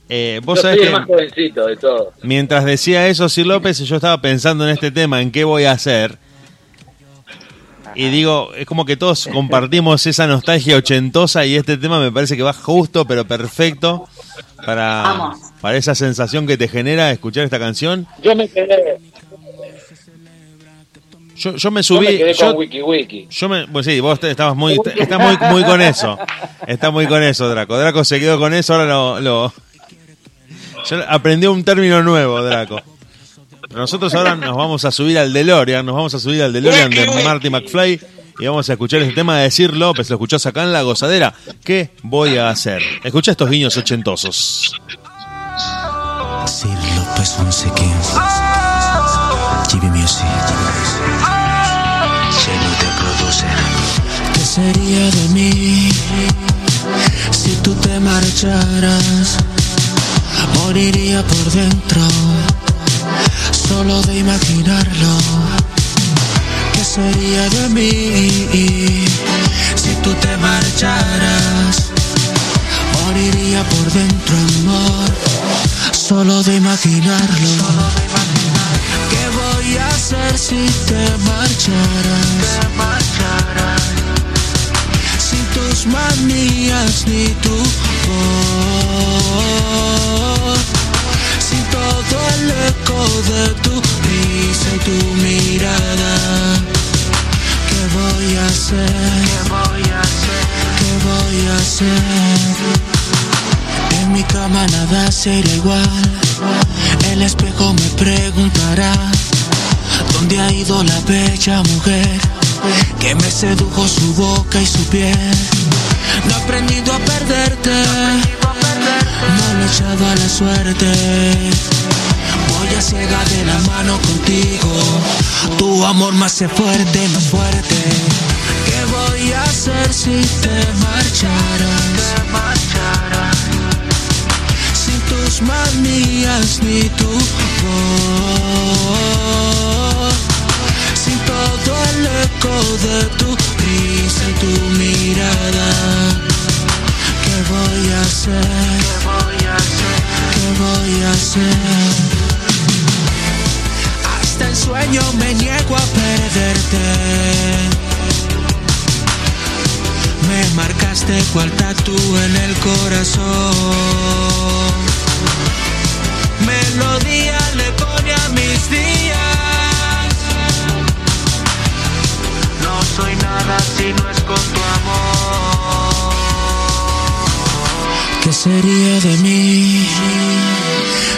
C: eh, vos
F: Yo
C: sabés
F: soy
C: que
F: el más jovencito de todos.
C: mientras decía eso Sir López, yo estaba pensando en este tema, en qué voy a hacer. Y digo, es como que todos compartimos esa nostalgia ochentosa y este tema me parece que va justo, pero perfecto para,
D: Vamos.
C: para esa sensación que te genera escuchar esta canción.
F: Yo me quedé,
C: Yo, yo me
F: yo me
C: subí,
F: quedé
C: yo,
F: con Wiki Wiki.
C: yo me, pues sí, vos te- estabas muy, estás muy, muy con eso, está muy con eso, Draco. Draco se quedó con eso, ahora lo, lo yo aprendió un término nuevo, Draco. Nosotros ahora nos vamos a subir al DeLorean, nos vamos a subir al DeLorean de Marty McFly y vamos a escuchar este tema de decir López, lo escuchás acá en la gozadera. ¿Qué voy a hacer? Escucha estos guiños ochentosos.
I: Sir López 1115 GB Music ¿Qué sería de mí si tú te marcharas? Moriría por dentro Solo de imaginarlo ¿Qué sería de mí si tú te marcharas? Moriría por dentro, amor Solo de imaginarlo. ¿Qué voy a hacer si te marcharas? Sin tus manías ni tu voz. Todo el eco de tu risa y tu mirada. ¿Qué voy a hacer? ¿Qué voy a hacer? ¿Qué voy a hacer? En mi cama nada será igual. El espejo me preguntará dónde ha ido la bella mujer que me sedujo su boca y su piel. No he aprendido a perderte, no lo he echado a la suerte. Voy a ciega de la mano contigo. Tu amor me hace fuerte, más fuerte. ¿Qué voy a hacer si te marcharas? Sin tus manías ni tu voz. Sin todo el eco de tu risa y tu mirada. ¿Qué voy a hacer? ¿Qué voy a hacer? Hasta el sueño me niego a perderte. Me marcaste cual tatu en el corazón. Melodía le pone a mis días. No soy nada si no es con tu amor. ¿Qué sería de mí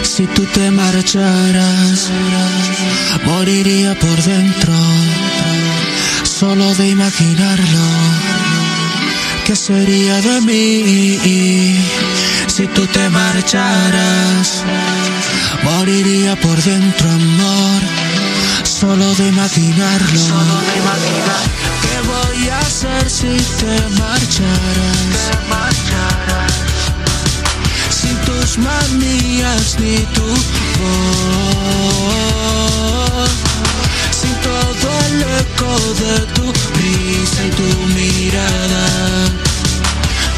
I: si tú te marcharas? Moriría por dentro, solo de imaginarlo. ¿Qué sería de mí si tú te marcharas? Moriría por dentro, amor, solo de imaginarlo. ¿Qué voy a hacer si te marcharas? Tus manías ni tu voz. Sin todo el eco de tu risa y tu mirada.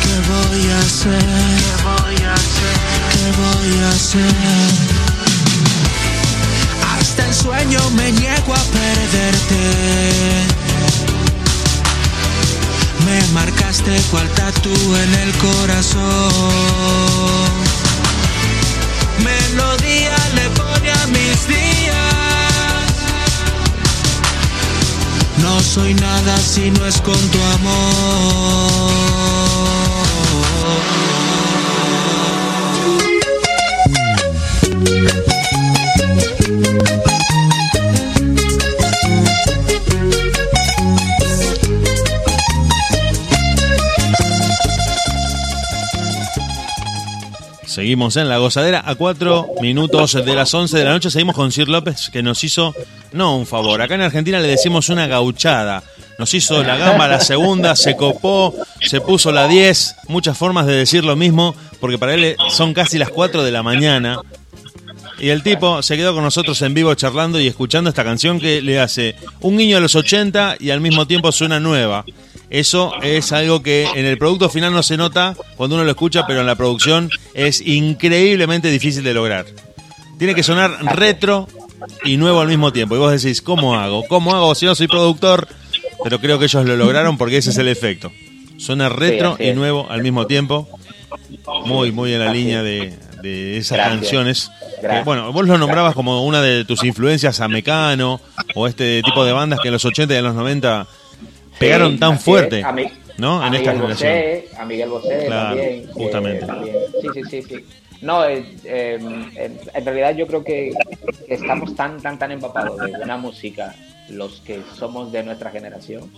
I: ¿Qué voy a hacer? ¿Qué voy a hacer? ¿Qué voy a hacer? Hasta el sueño me niego a perderte. Me marcaste cual tatu en el corazón. Melodía le pone a mis días. No soy nada si no es con tu
C: Seguimos en la gozadera a cuatro minutos de las 11 de la noche. Seguimos con Sir López que nos hizo, no un favor, acá en Argentina le decimos una gauchada. Nos hizo la gamba la segunda, se copó, se puso la 10. Muchas formas de decir lo mismo, porque para él son casi las 4 de la mañana. Y el tipo se quedó con nosotros en vivo charlando y escuchando esta canción que le hace un niño de los 80 y al mismo tiempo suena nueva. Eso es algo que en el producto final no se nota cuando uno lo escucha, pero en la producción es increíblemente difícil de lograr. Tiene que sonar retro y nuevo al mismo tiempo. Y vos decís, ¿cómo hago? ¿Cómo hago si no soy productor? Pero creo que ellos lo lograron porque ese es el efecto. Suena retro y nuevo al mismo tiempo. Muy, muy en la
J: Así
C: línea de, de esas
J: Gracias.
C: canciones. Que, bueno, vos lo nombrabas como una de tus influencias a Mecano o este tipo de bandas que en los 80 y en los 90 pegaron
J: Sí,
C: tan
J: es.
C: fuerte,
J: A
C: ¿no?
J: a
C: En esta generación.
J: A Miguel Bosé
C: Claro,
J: también. que
C: justamente.
J: también- Sí, sí, sí, sí. No, eh, eh, en, realidad yo creo que estamos tan, tan, tan empapados de buena música, los que somos de nuestra generación,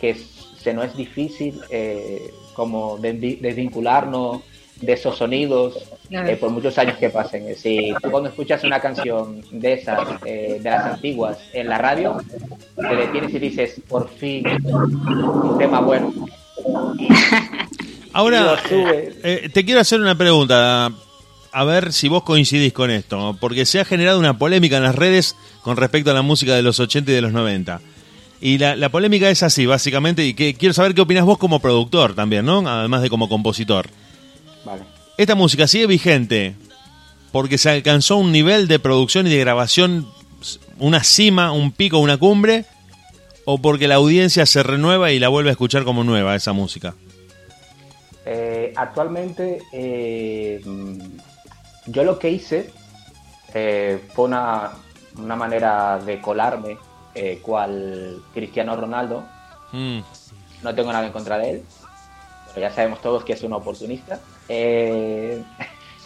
J: que se nos es difícil eh, como desvi- desvincularnos de esos sonidos eh, por muchos años que pasen. Decir, tú cuando escuchas una canción de esas, eh, de las antiguas, en la radio, te detienes y dices, por fin, un tema bueno. <laughs>
C: Ahora, eh, eh, te quiero hacer una pregunta, a ver si vos coincidís con esto, porque se ha generado una polémica en las redes con respecto a la música de los 80 y de los 90. Y la, la polémica es así, básicamente, y que quiero saber qué opinas vos como productor también, ¿no? Además de como compositor.
J: Vale.
C: ¿Esta música sigue vigente porque se alcanzó un nivel de producción y de grabación, una cima, un pico, una cumbre, o porque la audiencia se renueva y la vuelve a escuchar como nueva esa música?
J: Eh, actualmente, eh, yo lo que hice eh, fue una, una manera de colarme, cual Cristiano Ronaldo.
C: Mm.
J: No tengo nada en contra de él, pero ya sabemos todos que es un oportunista. Eh,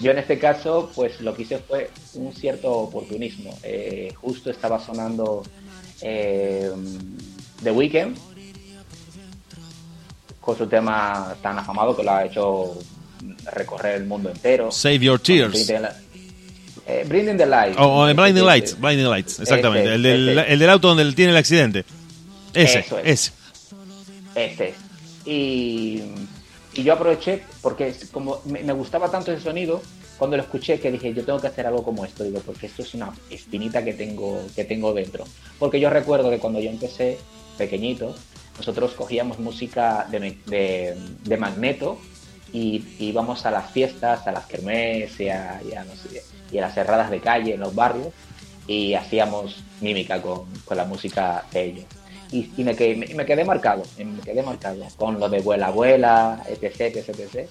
J: yo en este caso, pues lo que hice fue un cierto oportunismo. Eh, justo estaba sonando eh, The Weeknd con su tema tan afamado que lo ha hecho recorrer el mundo entero.
C: Save Your Tears.
J: Eh, Bringing the Light.
C: O o en Blinding
J: Ese-
C: Lights, Blinding Lights, exactamente.
J: Ese,
C: el, del,
J: ese.
C: el del auto donde tiene el accidente. Ese,
J: es.
C: ese.
J: Ese es. Y, y yo aproveché porque como me, gustaba tanto ese sonido cuando lo escuché que dije yo tengo que hacer algo como esto. Digo porque esto es una espinita que tengo que tengo dentro. Porque yo recuerdo que cuando yo empecé pequeñito nosotros cogíamos música de, de, de magneto y íbamos a las fiestas a las kermés y a, y a las cerradas de calle en los barrios y hacíamos mímica con, con la música de ellos y, y me, quedé, me, me quedé marcado, me quedé marcado con lo de vuela abuela, etc, etc, etc.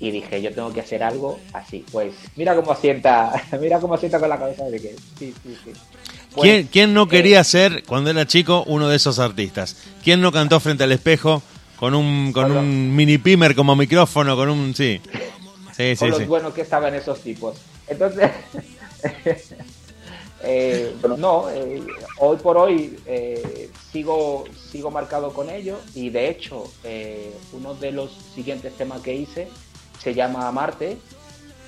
J: Y dije, yo tengo que hacer algo así. Pues mira cómo asienta, <laughs> mira cómo asienta con la cabeza de que sí, sí, sí. Pues,
C: ¿Quién, quién no
J: eh,
C: quería ser, cuando era chico, uno de esos artistas? ¿Quién no cantó frente al espejo con un, con un mini pimer como micrófono, con un... Sí, <laughs> sí, sí.
J: con los
C: sí.
J: buenos que estaban esos tipos. Entonces, <laughs> eh, no, eh, hoy por hoy eh, sigo, sigo marcado con ello y de hecho eh, uno de los siguientes temas que hice se llama Marte.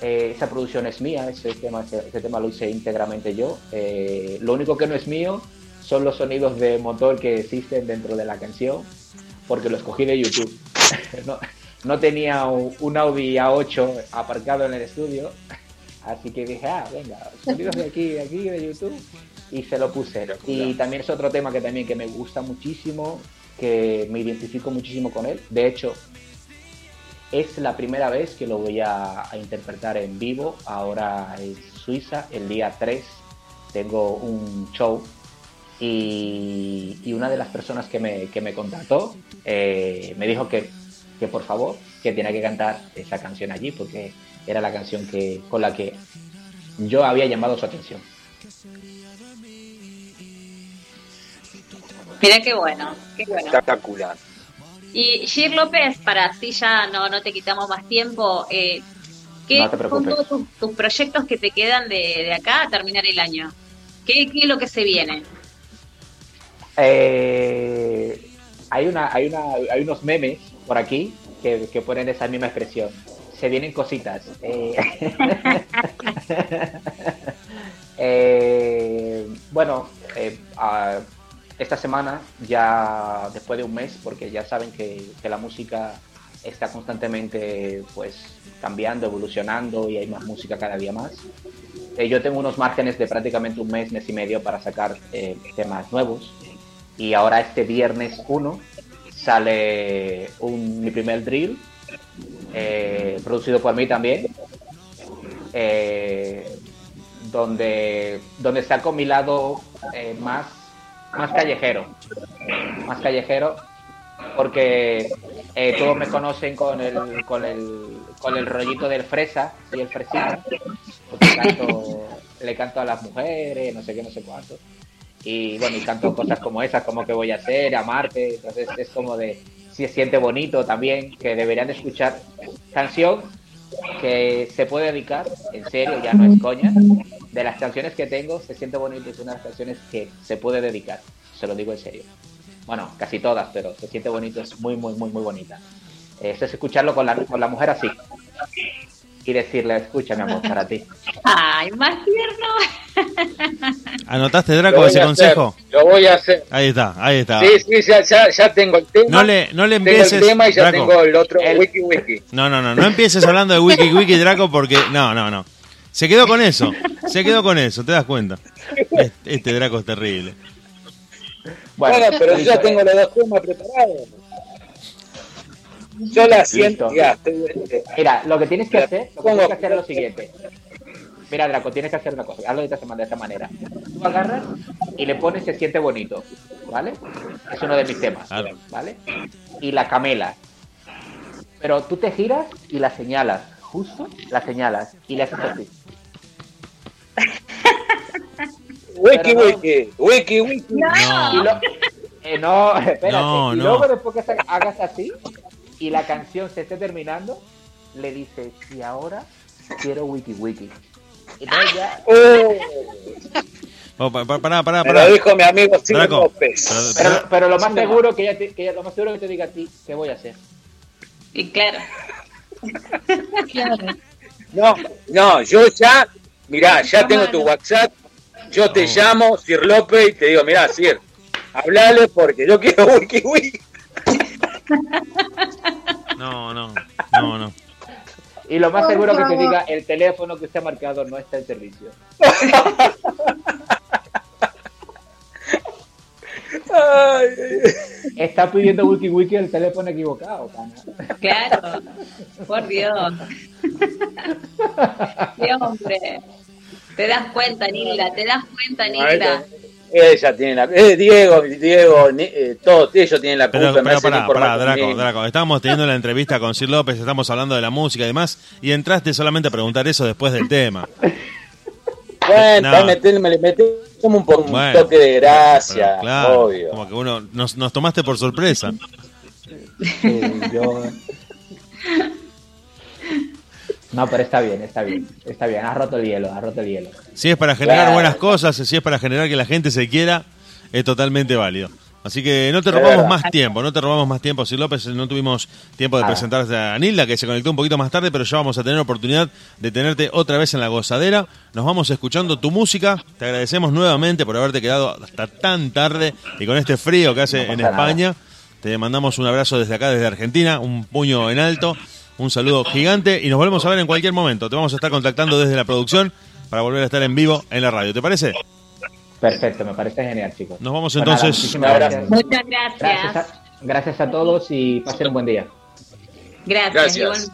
J: Eh, esa producción es mía, ese tema, ese, ese tema lo hice íntegramente yo. Eh, lo único que no es mío son los sonidos de motor que existen dentro de la canción, porque los cogí de YouTube. <laughs> no, no tenía un, un Audi A8 aparcado en el estudio, así que dije, ah, venga, sonidos de aquí, de aquí, de YouTube, y se lo puse. Y también es otro tema que también que me gusta muchísimo, que me identifico muchísimo con él. De hecho, es la primera vez que lo voy a, a interpretar en vivo, ahora en Suiza, el día 3 tengo un show y, y una de las personas que me, que me contactó eh, me dijo que, que por favor, que tenía que cantar esa canción allí porque era la canción que, con la que yo había llamado su atención.
D: Mira qué bueno, qué bueno.
F: Espectacular.
D: Y Gir López, para así ya no, no te quitamos más tiempo, eh, ¿qué
J: No
D: son todos tus, tus proyectos que te quedan de, de acá a terminar el año? ¿Qué, ¿Qué es lo que se viene?
J: Eh, hay, una, hay, una, hay unos memes por aquí que, que ponen esa misma expresión. Se vienen cositas. Eh, <laughs> eh, bueno, eh, ah, esta semana, ya después de un mes, porque ya saben que, la música está constantemente pues cambiando, evolucionando y hay más música cada día más. Eh, yo tengo unos márgenes de prácticamente un mes, mes y medio para sacar eh, temas nuevos. Y ahora este viernes 1 sale un, mi primer drill, eh, producido por mí también, donde, donde saco mi lado más, más callejero. Más callejero, porque eh, todos me conocen con el, con el, con el rollito del fresa y el fresita, porque canto- le canto a las mujeres, no sé qué, no sé cuánto. Y bueno, y canto cosas como esas, como que voy a hacer, amarte, entonces es como de, si se siente bonito también, que deberían de escuchar canción que se puede dedicar, en serio, ya no es coña, de las canciones que tengo, se siente bonito, es una de las canciones que se puede dedicar, se lo digo en serio. Bueno, casi todas, pero se siente bonito, es muy, muy, muy, muy bonita. Esto es escucharlo con la, con la mujer así. Y decirle, escucha, mi amor, para ti. <laughs>
D: Ay, más tierno. <laughs>
C: ¿Anotaste, Draco, ese
F: a hacer,
C: consejo?
F: Lo voy a hacer.
C: Ahí está, ahí está.
F: Sí, sí, ya, ya, ya tengo el tema.
C: No le, no le
F: tengo
C: empieces,
F: el tema y ya
C: Draco.
F: tengo el otro
J: El-
F: wiki wiki.
C: No, no, no, no empieces hablando de Wiki Wiki Draco porque. No, no, no. Se quedó con eso, se quedó con eso, ¿te das cuenta? Este, este Draco es terrible.
F: Bueno, pero yo ya tengo los dos temas preparados. Yo la siento, ya, estoy-
J: Mira, lo que tienes que hacer, lo que tienes que hacer es lo siguiente. Mira, Draco, tienes que hacer una cosa. Hazlo de esta, de esta manera. Tú agarras y le pones se siente bonito. ¿Vale? Es uno de mis temas. ¿Vale? Y la camela. Pero tú te giras y la señalas. Justo la señalas. Y le haces así.
F: wiki, wiki. Wiki, wiki.
J: No. Eh, no, <laughs> espérate. y luego después que hagas así y la canción se esté terminando, le dices, y ahora quiero wiki wiki. Entonces ya... <laughs>
C: Oh. pará, pará,
F: pará. Me lo dijo mi amigo Silvio López.
J: Pero, pero, lo más seguro que ella, te, que lo más seguro que te diga a ti, ¿qué voy a hacer?
D: Y claro.
F: No, no, yo ya, mirá, ya tengo tu WhatsApp, yo te llamo, Sir López, y te digo, mirá, Sir, hablale porque yo quiero wiki wiki.
C: No, no, no, no.
J: Y lo más seguro que te diga, el teléfono que usted ha marcado no está en servicio. Está pidiendo wiki wiki el teléfono equivocado,
D: Claro, por Dios. Dios, hombre. Te das cuenta, Nilda, te das cuenta, Nilda.
F: Ella tiene la. Eh, Diego, Diego, eh, todos ellos tienen la culpa.
C: Pero, pero pará, Draco, Draco. Estábamos teniendo la entrevista con Sir López, estamos hablando de la música y demás, y entraste solamente a preguntar eso después del tema.
F: Bueno, me le metí como un, toque de gracia, obvio.
C: Como que uno nos, nos tomaste por sorpresa. <laughs>
J: Sí, yo. No, pero está bien, está bien, está bien. Has roto el hielo, has roto el hielo.
C: Si es para generar buenas cosas, si es para generar que la gente se quiera, es totalmente válido. Así que no te robamos más tiempo, no te robamos más tiempo. Si López no tuvimos tiempo de ah. presentarse a Nilda, que se conectó un poquito más tarde, pero ya vamos a tener oportunidad de tenerte otra vez en la gozadera. Nos vamos escuchando tu música. Te agradecemos nuevamente por haberte quedado hasta tan tarde y con este frío que hace en España. Te mandamos un abrazo desde acá, desde Argentina, un puño en alto un saludo gigante y nos volvemos a ver en cualquier momento. Te vamos a estar contactando desde la producción para volver a estar en vivo en la radio. ¿Te parece?
J: Perfecto, me parece genial, chicos.
C: Nos vamos pues entonces.
D: gracias. Muchas gracias.
J: Gracias a, todos y pasen un buen día.
D: Gracias.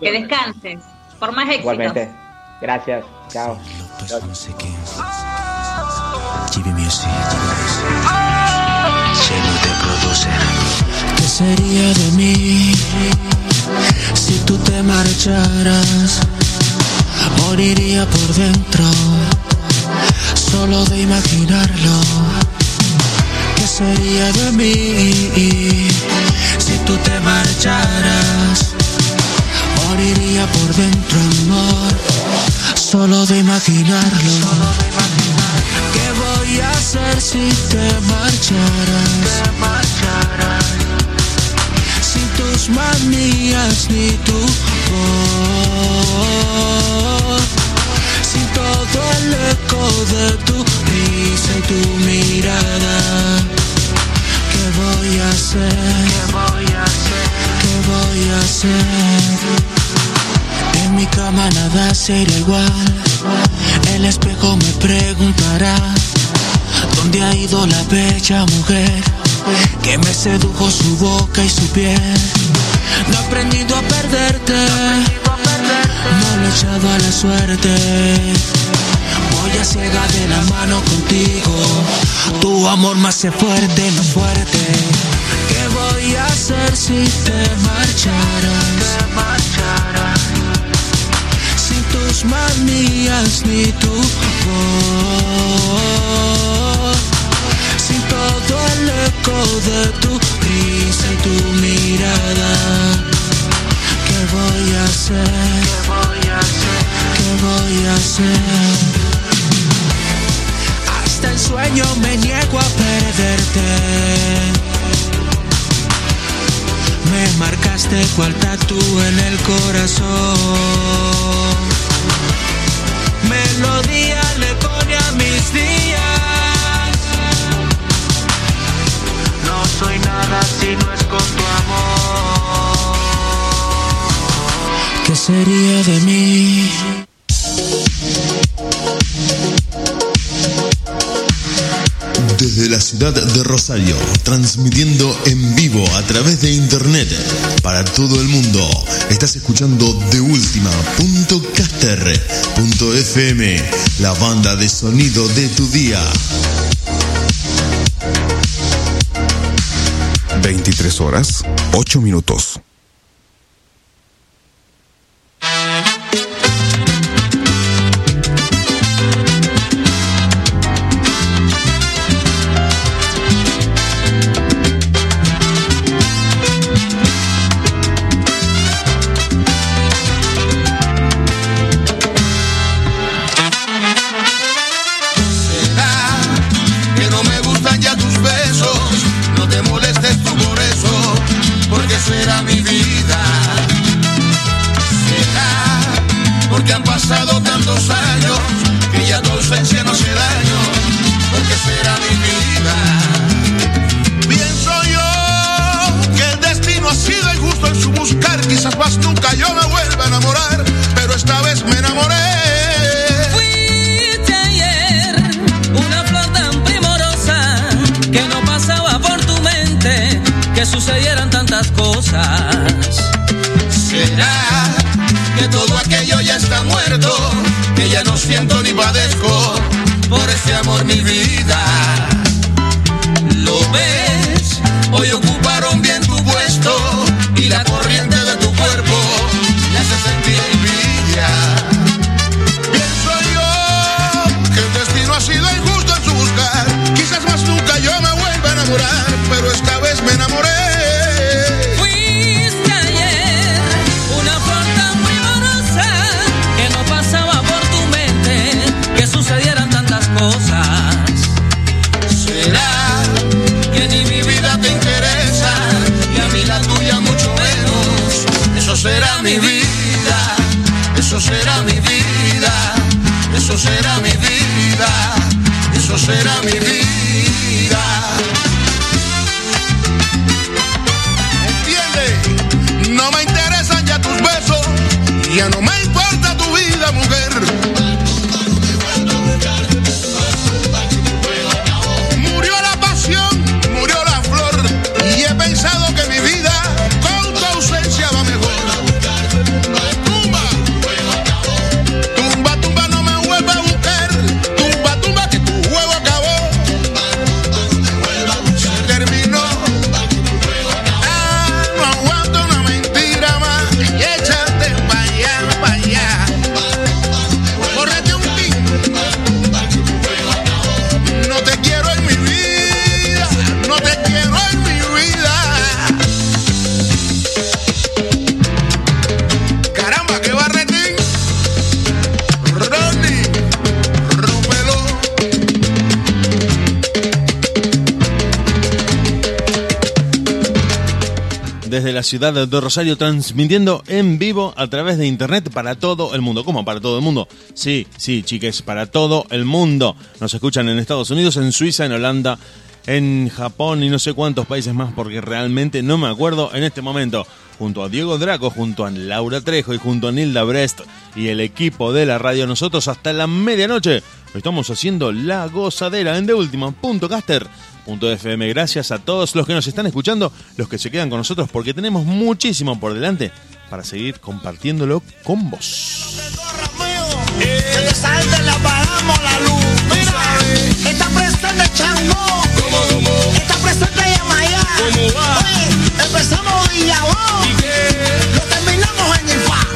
D: que descanses. Por más éxito.
J: Igualmente. Gracias. Chao.
I: ¿Qué sería de mí? Si tú te marcharas, moriría por dentro, solo de imaginarlo. ¿Qué sería de mí si tú te marcharas? Moriría por dentro, amor, solo de imaginarlo. ¿Qué voy a hacer si te marcharas? Tus manías ni tu voz. Sin todo el eco de tu risa y tu mirada. ¿Qué voy a hacer? ¿Qué voy a hacer? ¿Qué voy a hacer? En mi cama nada será igual. El espejo me preguntará ¿Dónde ha ido la bella mujer que me sedujo su boca y su piel? No he aprendido a perderte, no lo he echado a la suerte. Voy a ciega de la mano contigo, tu amor más hace fuerte, más fuerte. ¿Qué voy a hacer si te marcharas? Sin tus manías ni tu voz, sin todo el eco de tu risa y tu mirada. ¿Qué voy a hacer? ¿Qué voy a hacer? ¿Qué voy a hacer? Hasta el sueño me niego a perderte. Me marcaste cual tatu en el corazón. Melodía le pone a mis días. Soy nada si no es con tu amor. ¿Qué sería de mí?
B: desde la ciudad de Rosario, transmitiendo en vivo a través de internet para todo el mundo. Estás escuchando de última.caster.fm, la banda de sonido de tu día.
A: 23 horas, 8 minutos.
C: Ciudad de Rosario, transmitiendo en vivo a través de internet para todo el mundo. ¿Cómo para todo el mundo? Sí, sí, chiques, para todo el mundo. Nos escuchan en Estados Unidos, en Suiza, en Holanda, en Japón y no sé cuántos países más, porque realmente no me acuerdo en este momento. Junto a Diego Draco, junto a Laura Trejo y junto a Nilda Brest y el equipo de la radio, nosotros hasta la medianoche estamos haciendo la gozadera en TheUltima.caster.fm. Gracias a todos los que nos están escuchando, los que se quedan con nosotros, porque tenemos muchísimo por delante para seguir compartiéndolo con vos.
G: Empezamos Villabón. Lo terminamos en Ifá. Vamos.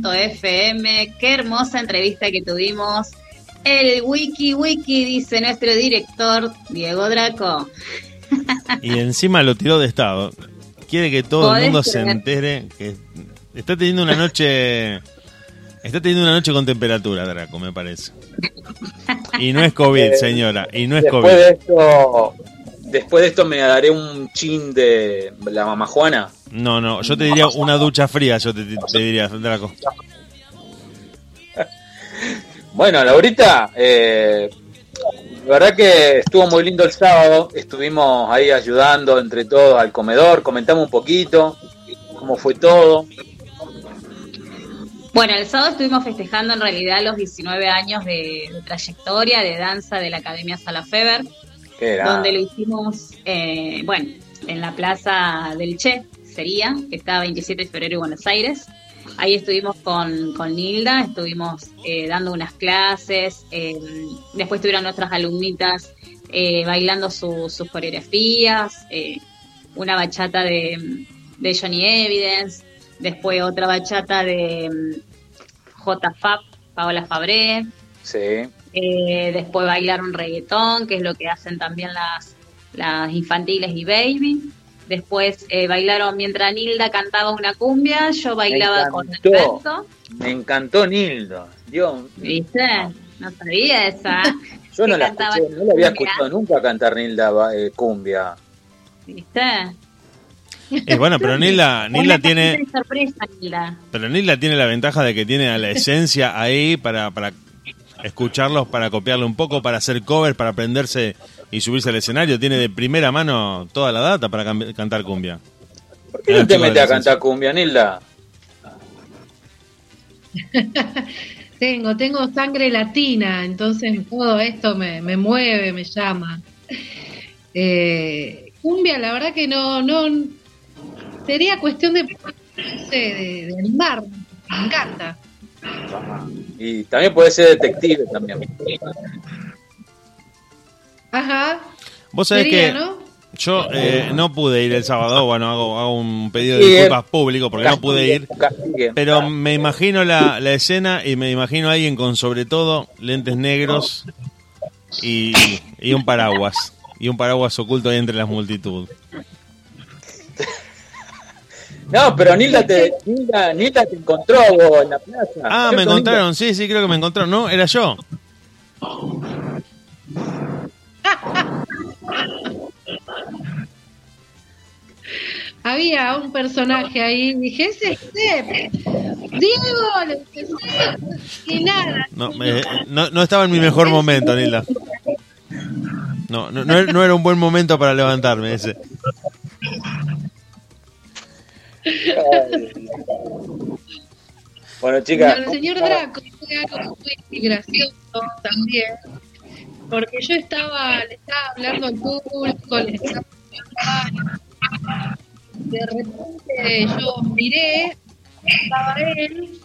D: Qué hermosa entrevista que tuvimos. El wiki wiki, dice nuestro director Diego Draco.
C: Y encima lo tiró de estado. Quiere que todo el mundo se entere que está teniendo una noche. Está teniendo una noche con temperatura, Draco, me parece. Y no es COVID, señora. Y no es
E: después
C: COVID.
E: de esto, después de esto me daré un chin de la mamá Juana.
C: No, no, yo te diría una ducha fría, yo te, te diría, Draco. <laughs>
E: Bueno, Laurita, eh, la verdad que estuvo muy lindo el sábado. Estuvimos ahí ayudando entre todos al comedor, comentamos un poquito cómo fue todo.
D: Bueno, el sábado estuvimos festejando en realidad los 19 años de, de trayectoria de danza de la Academia Sala Feber,
E: Qué grande.
D: donde lo hicimos, eh, bueno, en la Plaza del Che, sería, que está 27 de febrero en Buenos Aires. Ahí estuvimos con, con Nilda, estuvimos eh, dando unas clases, eh, después tuvieron nuestras alumnitas eh, bailando su- sus coreografías, eh, una bachata de, de Johnny Evidence, después otra bachata de mm, J. Fab, Paola Fabré,
E: Sí.
D: después bailaron reggaetón, que es lo que hacen también las, las infantiles y baby. Después eh, bailaron mientras Nilda cantaba una cumbia, yo bailaba con el
E: encantó.
D: resto.
E: Me encantó Nildo. Dios,
D: ¿Viste? No sabía esa. <laughs>
E: yo no la
D: cantaba
E: escuché, no la había escuchado nunca cantar Nilda eh, cumbia.
D: ¿Viste?
C: Eh, bueno, pero <laughs> Nilda, Nilda tiene,
D: sorpresa, Nilda.
C: pero Nilda tiene la ventaja de que tiene a la esencia ahí para, para escucharlos, para copiarle un poco, para hacer covers, para aprenderse y subirse al escenario. Tiene de primera mano toda la data para cantar cumbia.
E: ¿Por qué no te metes a cantar cumbia, Nilda? <laughs>
K: Tengo, tengo sangre latina, entonces todo esto me, me mueve, me llama. Eh, cumbia, la verdad que no, no, sería cuestión de, de, de animar, me encanta.
E: Y también puede ser detective también.
K: Ajá.
C: Vos sabés
K: Sería,
C: que
K: ¿no?
C: yo eh, no pude ir el sábado, bueno, hago, hago un pedido de disculpas público porque no pude ir. Pero me imagino la, la escena y me imagino a alguien con sobre todo lentes negros y, y un paraguas. Y un paraguas oculto ahí entre las multitud.
E: No, pero Nilda te, Nilda, Nilda te encontró vos en la plaza.
C: Ah,
E: ¿Cierto,
C: me
E: Nilda?
C: encontraron, sí, sí, creo que me encontraron. No, era yo.
K: Había un personaje ahí, dije, ese es Sepp. Diego, le dije, "Sí", y nada.
C: No, me- no, no estaba en mi mejor momento, Nilda. No, no, no era- no era un buen momento para levantarme ese.
E: Bueno, chicas.
K: el señor Draco fue algo muy gracioso también, porque yo estaba, le estaba hablando al público, le estaba de repente yo miré, estaba él,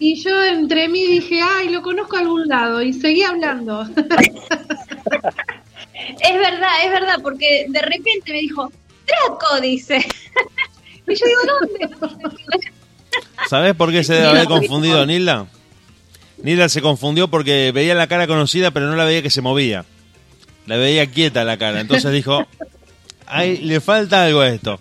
K: y yo entre mí dije, ay, lo conozco a algún lado, y seguí hablando. <laughs>
D: Es verdad, es verdad, porque de repente me dijo, Draco, dice. <laughs> y yo digo, ¿dónde?
C: ¿Sabés por qué se debe haber <laughs> confundido Nilda? Nilda se confundió porque veía la cara conocida, pero no la veía que se movía. La veía quieta la cara. Entonces dijo, ay, le falta algo a esto.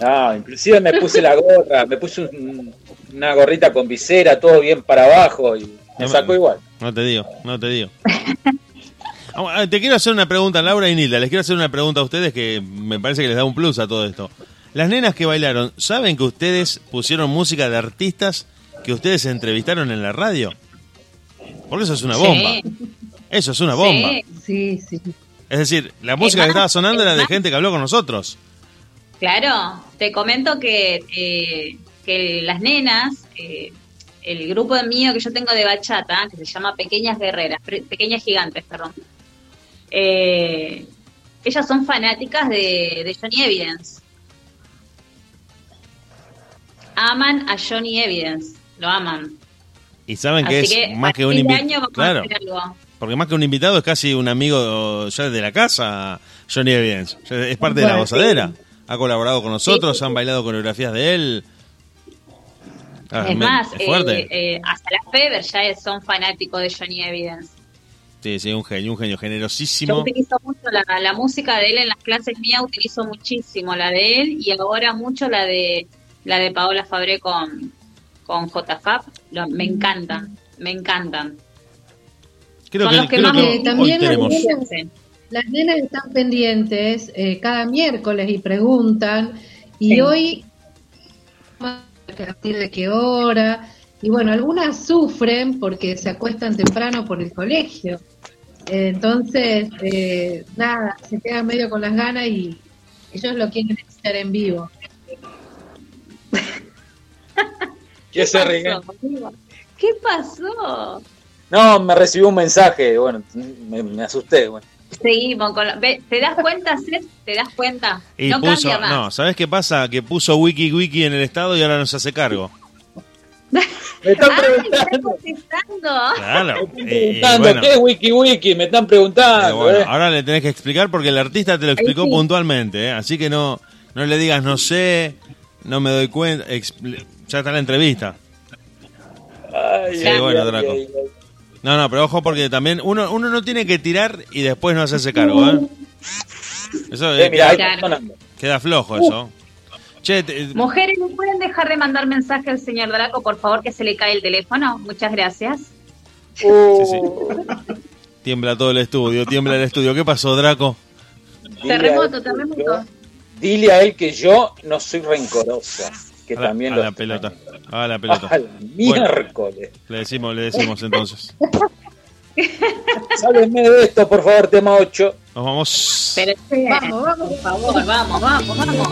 E: No, inclusive me puse la gorra, me puse un- una gorrita con visera, todo bien para abajo y me sacó igual.
C: No te digo, no te digo. Ah, Te quiero hacer una pregunta, Laura y Nilda. Les quiero hacer una pregunta a ustedes que me parece que les da un plus a todo esto. Las nenas que bailaron, ¿saben que ustedes pusieron música de artistas que ustedes entrevistaron en la radio? Porque eso es una bomba. Eso es una bomba.
K: Sí, sí.
C: Es decir, la música que estaba sonando era de gente que habló con nosotros.
D: Claro, te comento que, eh, que las nenas, eh, el grupo mío que yo tengo de bachata, que se llama Pequeñas Guerreras, Pequeñas Gigantes, perdón, eh, ellas son fanáticas de, de Johnny Evidence. Aman a Johnny Evidence, lo aman.
C: Y saben que
D: Así
C: es
D: que
C: más que un invitado. Claro, porque más que un invitado es casi un amigo ya de la casa, Johnny Evidence. Es parte de la gozadera. ha colaborado con nosotros, han bailado coreografías de él. Ah,
D: es más,
C: es fuerte.
D: eh, eh, hasta las Fever ya es- son fanáticos de Johnny Evidence.
C: Sí, sí, un genio, un genio
D: Yo
C: generosísimo.
D: utilizo mucho la, la música de él en las clases mías, utilizo muchísimo la de él y ahora mucho la de la de Paola Fabré con, con JFAB. Lo- me encantan, me encantan.
C: Creo
D: son
C: que,
D: los que
C: creo
D: más
C: que
D: me-
C: hoy
K: también
C: tenemos.
K: Las nenas están pendientes eh, cada miércoles y preguntan. Y
D: Sí.
K: hoy, a partir de qué hora. Y bueno, algunas sufren porque se acuestan temprano por el colegio. Eh, entonces, eh, nada, se quedan medio con las ganas y ellos lo quieren escuchar en vivo.
F: ¿Qué se
D: pasó, amigo? ¿Qué pasó?
F: No, me recibió un mensaje, bueno, me, me asusté, bueno.
D: Seguimos con la- ve, ¿Te das cuenta, Seth? ¿Te das cuenta?
C: Y
D: no
C: puso,
D: cambia más.
C: no, ¿sabes qué pasa? Que puso Wiki Wiki en el estado y ahora no se hace cargo.
F: Me están
D: ¡Ay, está
F: preguntando!
C: Claro.
F: me están
C: y
F: preguntando,
C: bueno,
F: ¿qué es Wiki Wiki? Me están
C: eh,
F: preguntando,
C: bueno,
F: ¿eh?
C: ahora le tenés que explicar porque el artista te lo explicó
D: sí.
C: puntualmente, ¿eh? así que no, no le digas no sé, no me doy cuenta, expli- ya está la entrevista.
F: Ay,
C: Sí,
F: ay,
C: bueno,
F: ay,
C: Draco.
F: ay, ay.
C: No, no, pero ojo porque también uno, uno no tiene que tirar y después no hacerse cargo, ¿eh? Eso
F: Eh,
C: queda, flojo eso. Che, te-
D: Mujeres, ¿no pueden dejar de mandar mensaje al señor Draco, por favor, que se le cae el teléfono? Muchas gracias.
C: sí, sí. Tiembla todo el estudio, tiembla el estudio. ¿Qué pasó, Draco?
D: Terremoto, terremoto.
F: Dile a él que yo no soy rencorosa, que
C: A la,
F: también
C: a
F: lo
C: la pelota. A la pelota. <laughs>
F: A la miércoles.
C: Le decimos, le decimos entonces. <laughs>
F: Sálvenme de esto, por favor, tema 8.
C: Nos vamos.
D: Pero,
K: Vamos, vamos.
D: por favor, vamos, vamos, vamos.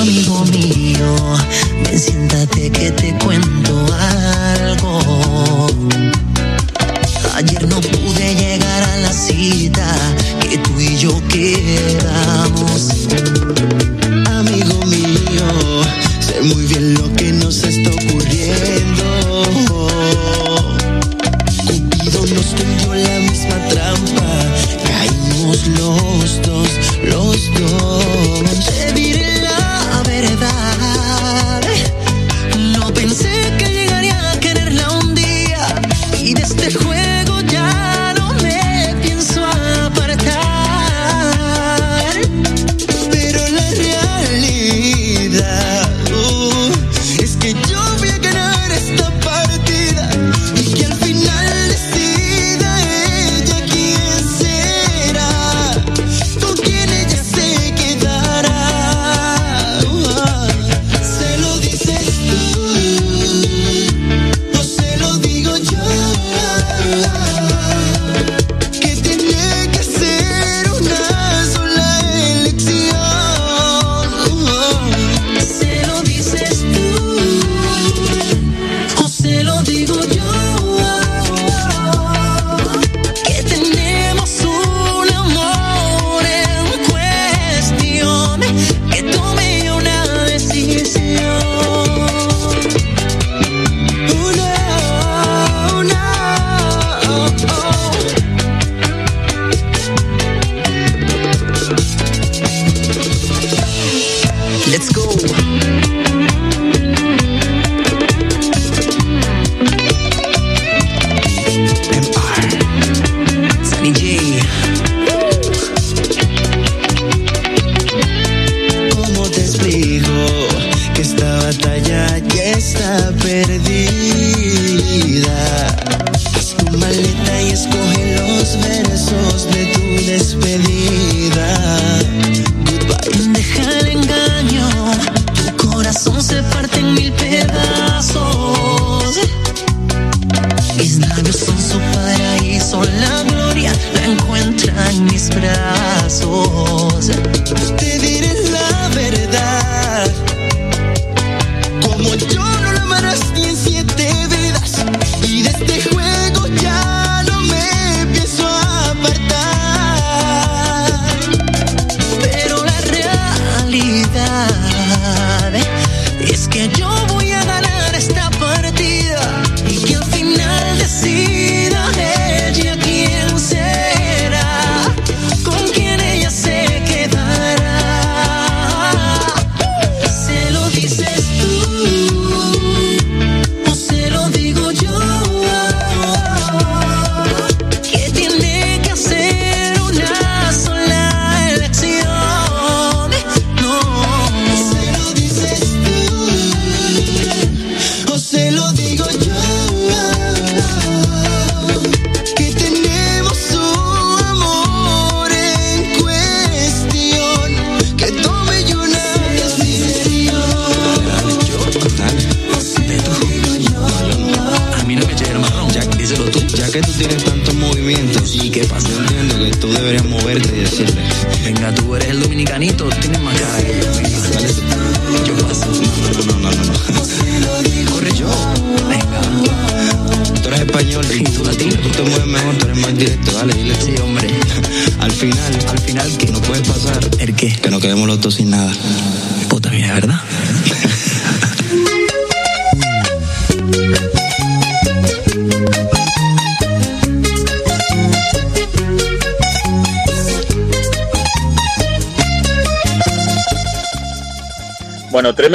H: Amigo mío, ven siéntate que te cuento algo. Ayer no pude llegar a la cita que tú y yo quedamos. Amigo mío, sé muy bien lo que nos está ocurriendo. Cupido nos tendió la misma trampa. Caímos los dos, los dos.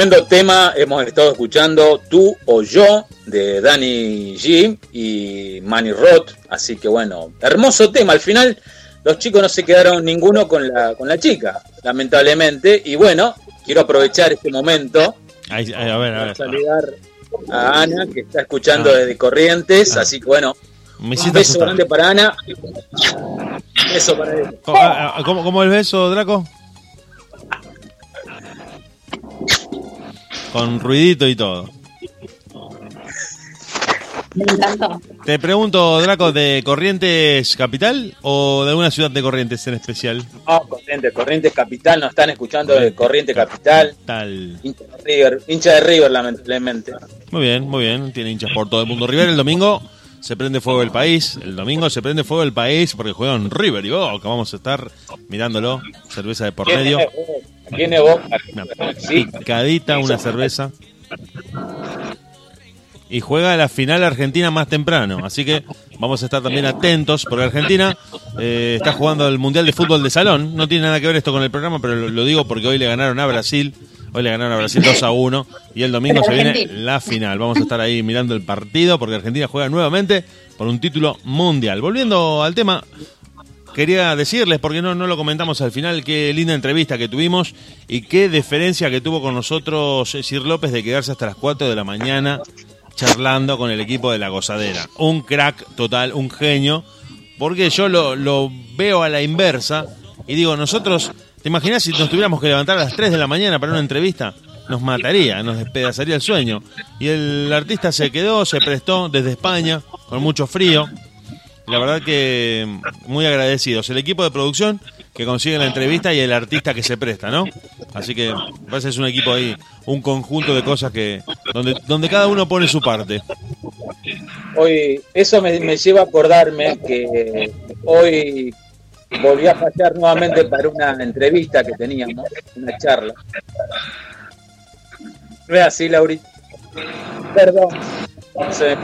F: Tremendo tema. Hemos estado escuchando Tú o Yo de Danny G y Manny Roth. Así que bueno, hermoso tema. Al final los chicos no se quedaron ninguno con la, con la chica, lamentablemente. Y bueno, quiero aprovechar este momento
C: a ver, a
F: para saludar a Ana, que está escuchando
C: Ah.
F: desde Corrientes.
C: Ah.
F: Así que bueno, un beso
C: asustar.
F: grande para Ana. Un beso para ella.
C: ¿Cómo, ah, ah, cómo- cómo el beso, Draco? Con ruidito y todo.
D: Me encantó.
C: Te pregunto, Draco, ¿de Corrientes Capital o de alguna ciudad de Corrientes en especial?
F: No, Corrientes, Corrientes Capital, nos están escuchando de Corrientes Capital.
C: Tal.
F: Hincha de River, hincha de River, lamentablemente.
C: Muy bien, muy bien. Tiene hinchas por todo el mundo. River el domingo se prende fuego el país. El domingo se prende fuego el país porque juegan River y Boca. Vamos a estar mirándolo. Cerveza de por medio.
F: Tiene Boca.
C: Una
F: Sí.
C: picadita, una cerveza. Y juega la final Argentina más temprano. Así que vamos a estar también atentos porque Argentina eh, está jugando el Mundial de Fútbol de Salón. No tiene nada que ver esto con el programa, pero lo, lo digo porque hoy le ganaron a Brasil. Hoy le ganaron a Brasil 2 a 1 y el domingo se viene la final. Vamos a estar ahí mirando el partido porque Argentina juega nuevamente por un título mundial. Volviendo al tema, quería decirles, porque no, no lo comentamos al final, qué linda entrevista que tuvimos y qué deferencia que tuvo con nosotros Sir López de quedarse hasta las 4 de la mañana charlando con el equipo de la gozadera. Un crack total, un genio, porque yo lo, lo veo a la inversa y digo, nosotros, ¿te imaginas si nos tuviéramos que levantar a las 3 de la mañana para una entrevista? Nos mataría, nos despedazaría el sueño. Y el artista se quedó, se prestó desde España, con mucho frío. La verdad que muy agradecidos. El equipo de producción que consigue la entrevista y el artista que se presta, ¿no? Así que parece es un equipo ahí, un conjunto de cosas que donde, donde cada uno pone su parte.
F: Hoy, eso me, lleva a acordarme que hoy volví a fallar nuevamente para una entrevista que teníamos, una charla. No es así, Laurita. Perdón. Se-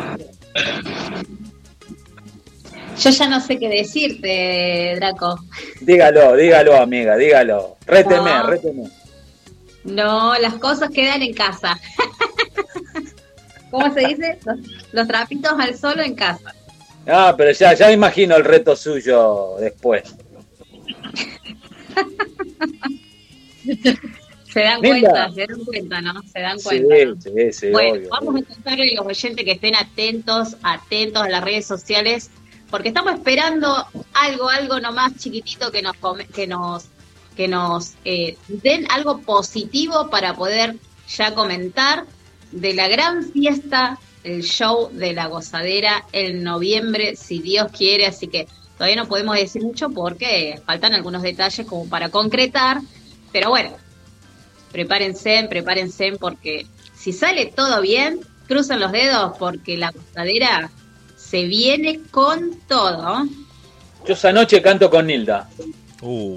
D: Yo ya no sé qué decirte, Draco.
F: dígalo, dígalo, amiga, dígalo. Réteme,
D: No.
F: réteme.
D: No, las cosas quedan en casa. ¿Cómo se dice? Los, los trapitos al solo en casa.
F: Ah, pero ya, ya imagino el reto suyo después.
D: Se dan cuenta, se dan cuenta, ¿no? Se dan
F: Sí,
D: cuenta. ¿no?
F: sí, sí,
D: bueno,
F: obvio.
D: vamos a contarle a los oyentes que estén atentos, atentos a las redes sociales, porque estamos esperando algo, algo nomás chiquitito que nos come- que nos que nos eh, den algo positivo para poder ya comentar de la gran fiesta, el show de la gozadera en noviembre, si Dios quiere, así que todavía no podemos decir mucho porque faltan algunos detalles como para concretar, pero bueno, prepárense, prepárense porque si sale todo bien, crucen los dedos porque la gozadera se viene con todo.
F: Yo esa noche canto con Nilda.
C: Uh,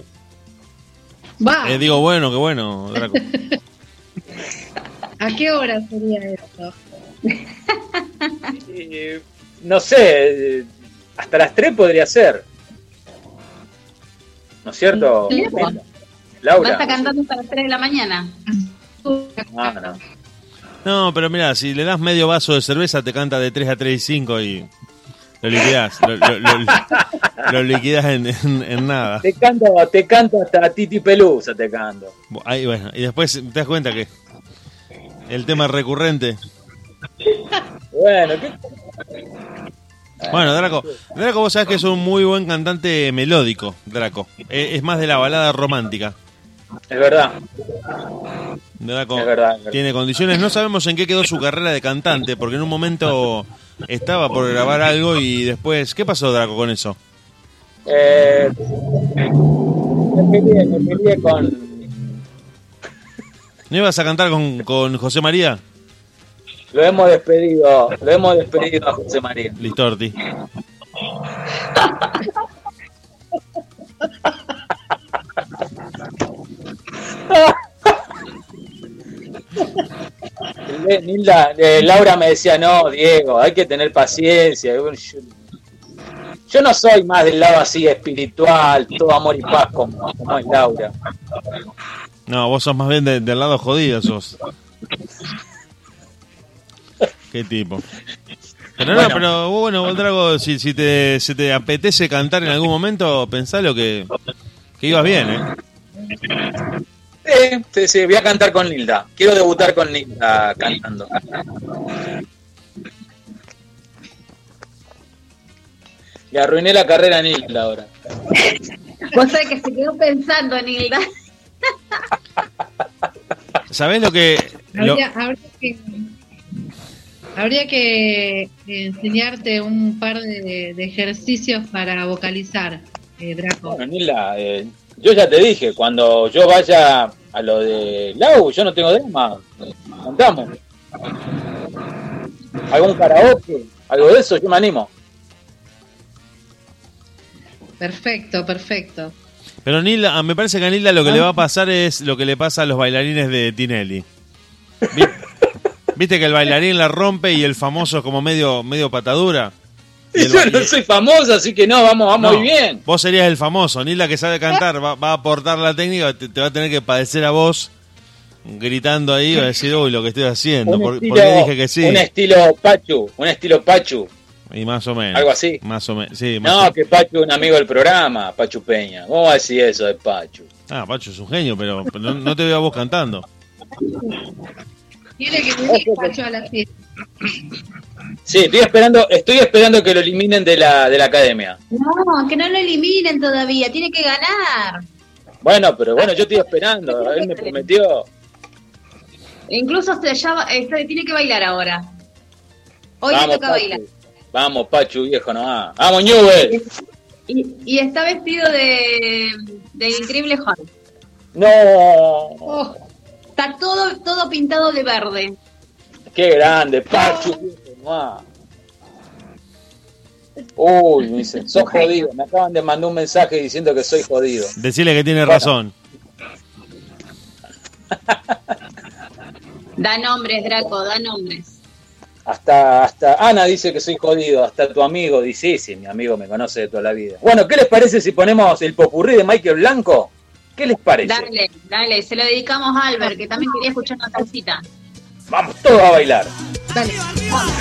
K: Va,
C: eh, digo, bueno, qué bueno, Draco. <laughs>
K: ¿a qué hora sería eso? <laughs>
F: Eh, no sé, eh, hasta las 3 podría ser. ¿No es cierto?
D: Sí,
F: Nilda?
D: ¿Va a
F: Laura.
D: estar cantando hasta las 3 de la mañana?
F: Ah, no.
C: No, pero mira, si le das medio vaso de cerveza, te canta de 3 a 3 y 5 y lo liquidás. Lo, lo, lo- lo liquidás en, en- en nada.
F: Te canto, te canto hasta Titi Pelusa, te canto.
C: Ahí, bueno, y después te das cuenta que el tema recurrente.
F: Bueno, ¿qué?
C: Bueno, Draco, Draco, vos sabés que es un muy buen cantante melódico, Draco. Eh, Es más de la balada romántica.
F: Es verdad.
C: Draco
F: Es verdad, es verdad.
C: tiene condiciones. No sabemos en qué quedó su carrera de cantante, porque en un momento estaba por grabar algo y después. ¿Qué pasó, Draco, con eso?
F: Eh, me peleé, me peleé con.
C: ¿No ibas a cantar con, con José María?
F: Lo hemos despedido, lo hemos despedido a José María.
C: Listorti. <laughs>
F: Eh, Nilda, eh, Laura me decía, no, Diego, hay que tener paciencia. Yo, yo no soy más del lado así espiritual, todo amor y paz como, como es Laura.
C: No, vos sos más bien de- del lado jodido, sos. Qué tipo. Pero no,
F: Bueno.
C: pero bueno, Drago, si, si te, si te apetece cantar en algún momento, pensalo que, que ibas bien, ¿eh?
F: Sí, sí, sí, voy a cantar con Nilda. Quiero debutar con Nilda cantando. Le arruiné la carrera a Nilda ahora.
D: Vos sabés que se quedó pensando, Nilda.
C: ¿Sabés lo que...? lo-
K: Habría, habría que, habría que enseñarte un par de, de ejercicios para vocalizar, eh, Draco.
F: Bueno, Nilda, eh, yo ya te dije, cuando yo vaya a lo de Lau, yo no tengo drama. Cantamos. ¿Algún karaoke? ¿Algo de eso? Yo me animo.
K: Perfecto, perfecto.
C: Pero Nilda, ah, me parece que a Nilda lo que le va a pasar es lo que le pasa a los bailarines de Tinelli. Vi- <laughs> ¿Viste que el bailarín la rompe y el famoso es como medio, medio patadura? Y <laughs>
F: Yo no soy famoso, así que no, vamos, vamos
C: No,
F: muy bien.
C: Vos serías el famoso. Nilda que sabe cantar va, va a aportar la técnica, te, te va a tener que padecer a vos gritando ahí, va a decir, uy, lo que estoy haciendo. ¿Por,
F: estilo,
C: por qué dije que sí?
F: Un estilo Pachu, un estilo Pachu.
C: Y más o menos.
F: Algo así.
C: Más o menos, sí. Más
F: No,
C: o-
F: que Pachu es un amigo del programa, Pachu Peña. ¿Cómo decir eso de Pachu?
C: Ah, Pacho es un genio, pero, pero no, no te veo a vos cantando.
K: Tiene que venir Pacho a la fiesta.
F: Sí, estoy esperando, estoy esperando que lo eliminen de la, de la academia.
D: No, que no lo eliminen todavía, tiene que ganar.
F: Bueno, pero bueno, yo estoy esperando. <laughs> Él me prometió.
D: Incluso se ya, va- tiene que bailar ahora. Hoy le toca
F: Pachu.
D: bailar.
F: Vamos, Pachu, viejo, nomás. Vamos, Newell.
D: Y, y está vestido de, de increíble Hulk.
F: No.
D: Oh, está todo, todo pintado de verde.
F: Qué grande, Pachu, nomás. Uy, me dicen, sos jodido. Me acaban de mandar un mensaje diciendo que soy jodido.
C: Decirle que tiene
F: Bueno.
C: razón.
D: Da nombres, Draco, da nombres.
F: Hasta, hasta Ana dice que soy jodido, hasta tu amigo dice, sí, sí, mi amigo me conoce de toda la vida. Bueno, ¿qué les parece si ponemos el popurrí de Michael Blanco? ¿Qué les parece?
D: Dale, dale, se lo dedicamos a Albert, que también quería escuchar una salsita.
F: Vamos todos a bailar.
K: Dale.
H: Mami,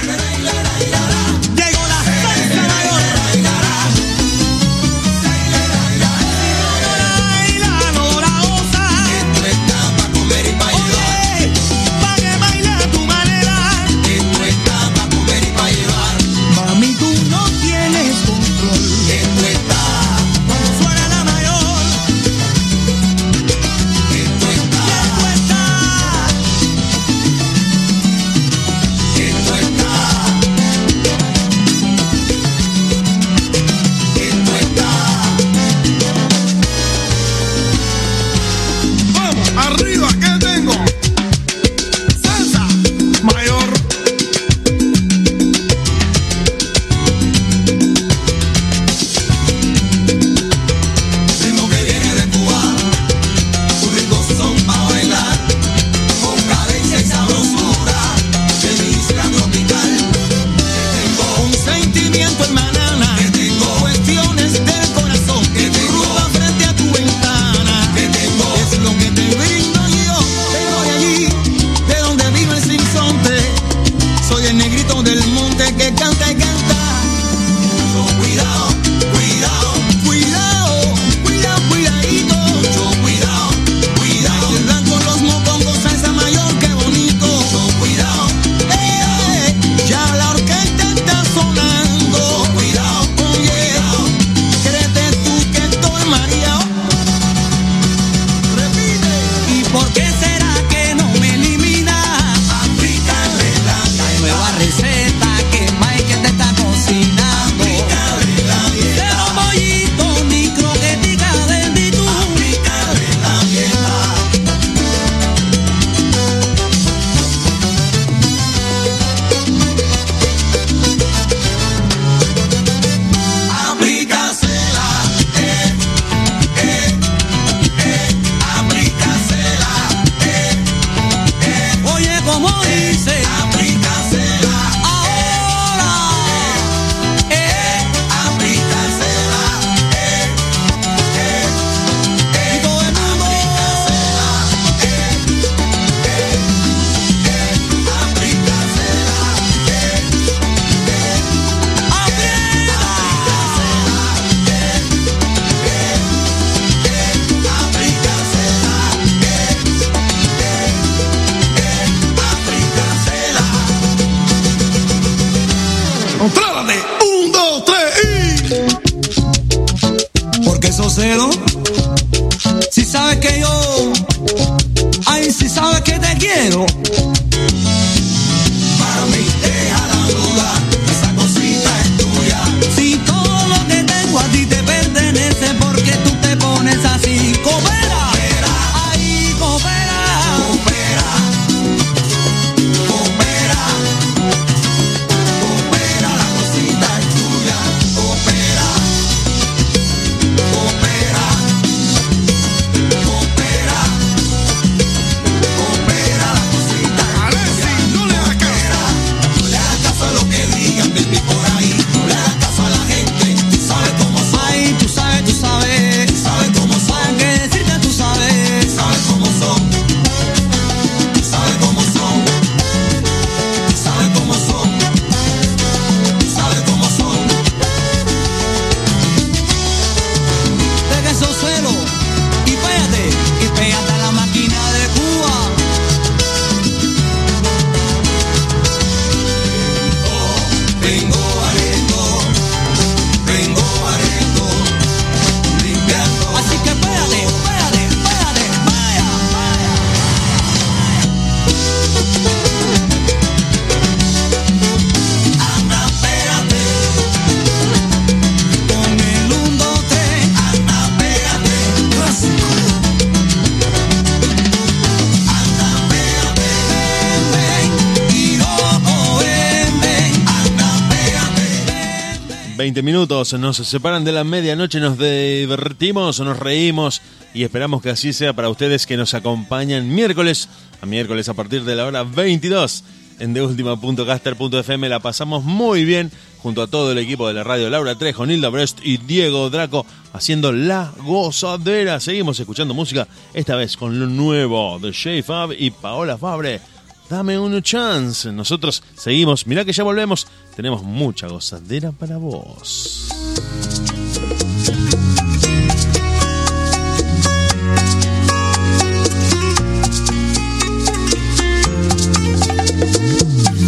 C: 20 minutos nos separan de la medianoche, nos divertimos, nos reímos y esperamos que así sea para ustedes que nos acompañan miércoles a miércoles a partir de la hora 22 en deultima.caster.fm. La pasamos muy bien junto a todo el equipo de la radio Laura Trejo, Nilda Brest y Diego Draco haciendo la gozadera. Seguimos escuchando música, esta vez con lo nuevo de Shay Fab y Paola Fabre. Dame una chance. Nosotros seguimos. Mirá que ya volvemos. Tenemos mucha gozadera para vos.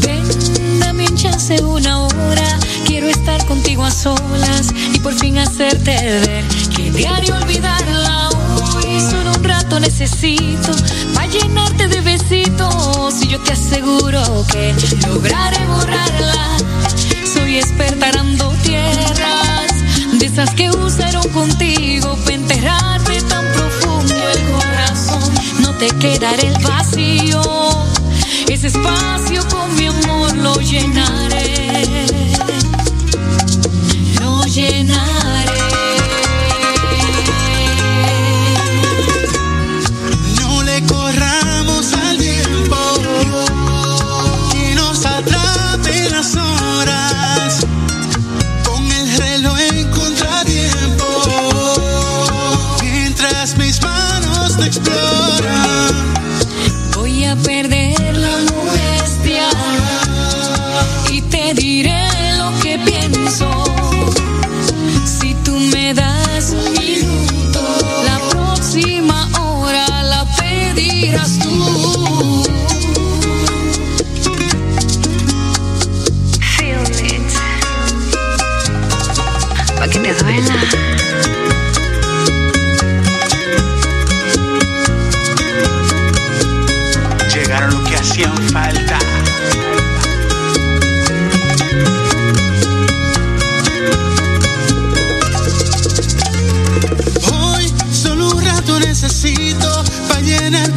L: Ven, dame un chance una hora. Quiero estar contigo a solas y por fin hacerte ver que diario olvidarla rato necesito para llenarte de besitos. Y yo te aseguro que lograré borrarla. Soy experta arando tierras de esas que usaron contigo para enterrarte tan profundo el corazón. No te quedará el vacío. Ese espacio con mi amor lo llenaré.
M: Stop.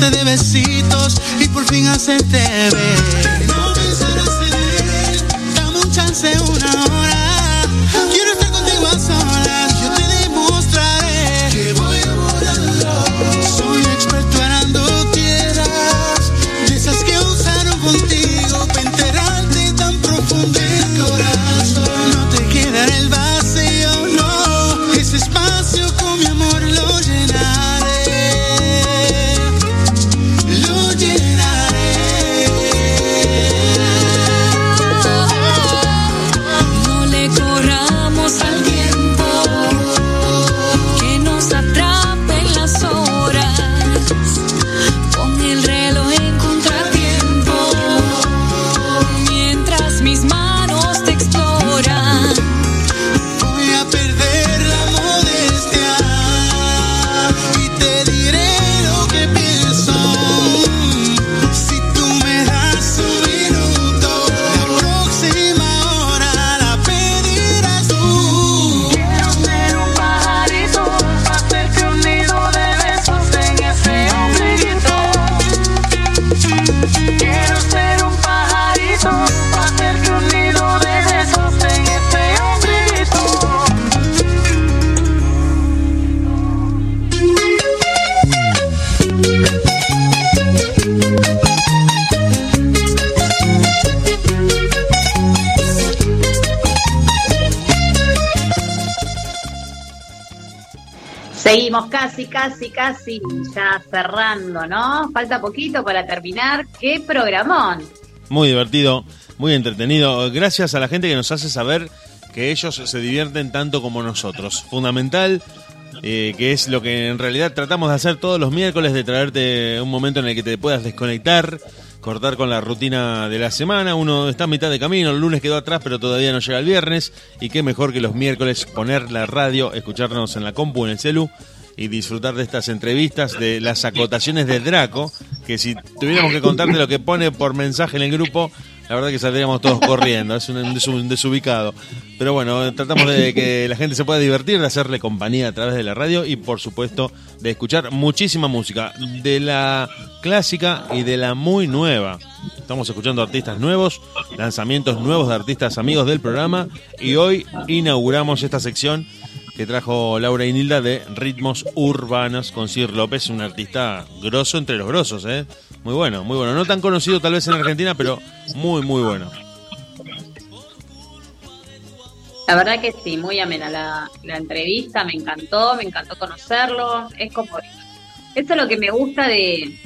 M: De besitos y por fin hacerte ver.
D: Casi, casi, ya cerrando, ¿no? Falta poquito para terminar. ¡Qué programón!
C: Muy divertido, muy entretenido. Gracias a la gente que nos hace saber que ellos se divierten tanto como nosotros. Fundamental, eh, que es lo que en realidad tratamos de hacer todos los miércoles, de traerte un momento en el que te puedas desconectar, cortar con la rutina de la semana. Uno está a mitad de camino, el lunes quedó atrás, pero todavía no llega el viernes. Y qué mejor que los miércoles poner la radio, escucharnos en la compu, en el celu y disfrutar de estas entrevistas, de las acotaciones de Draco, que si tuviéramos que contarte lo que pone por mensaje en el grupo, la verdad que saldríamos todos corriendo, es un, desu- un desubicado. Pero bueno, tratamos de que la gente se pueda divertir, de hacerle compañía a través de la radio y por supuesto de escuchar muchísima música, de la clásica y de la muy nueva. Estamos escuchando artistas nuevos, lanzamientos nuevos de artistas amigos del programa y hoy inauguramos esta sección que trajo Laura y Nilda de Ritmos Urbanos con Sir López, un artista grosso entre los grosos, ¿eh? Muy bueno, muy bueno. No tan conocido tal vez en Argentina, pero muy, muy bueno.
D: La verdad que sí, muy amena la, la entrevista, me encantó, me encantó conocerlo. Es como. Eso es lo que me gusta de,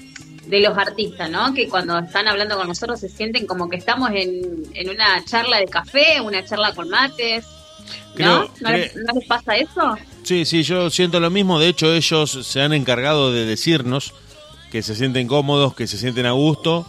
D: de los artistas, ¿no? Que cuando están hablando con nosotros se sienten como que estamos en, en una charla de café, una charla con mates. ¿No?
C: Creo-
D: ¿No, les,
C: cre-
D: no les pasa eso?
C: Sí, sí, yo siento lo mismo. De hecho, ellos se han encargado de decirnos que se sienten cómodos, que se sienten a gusto.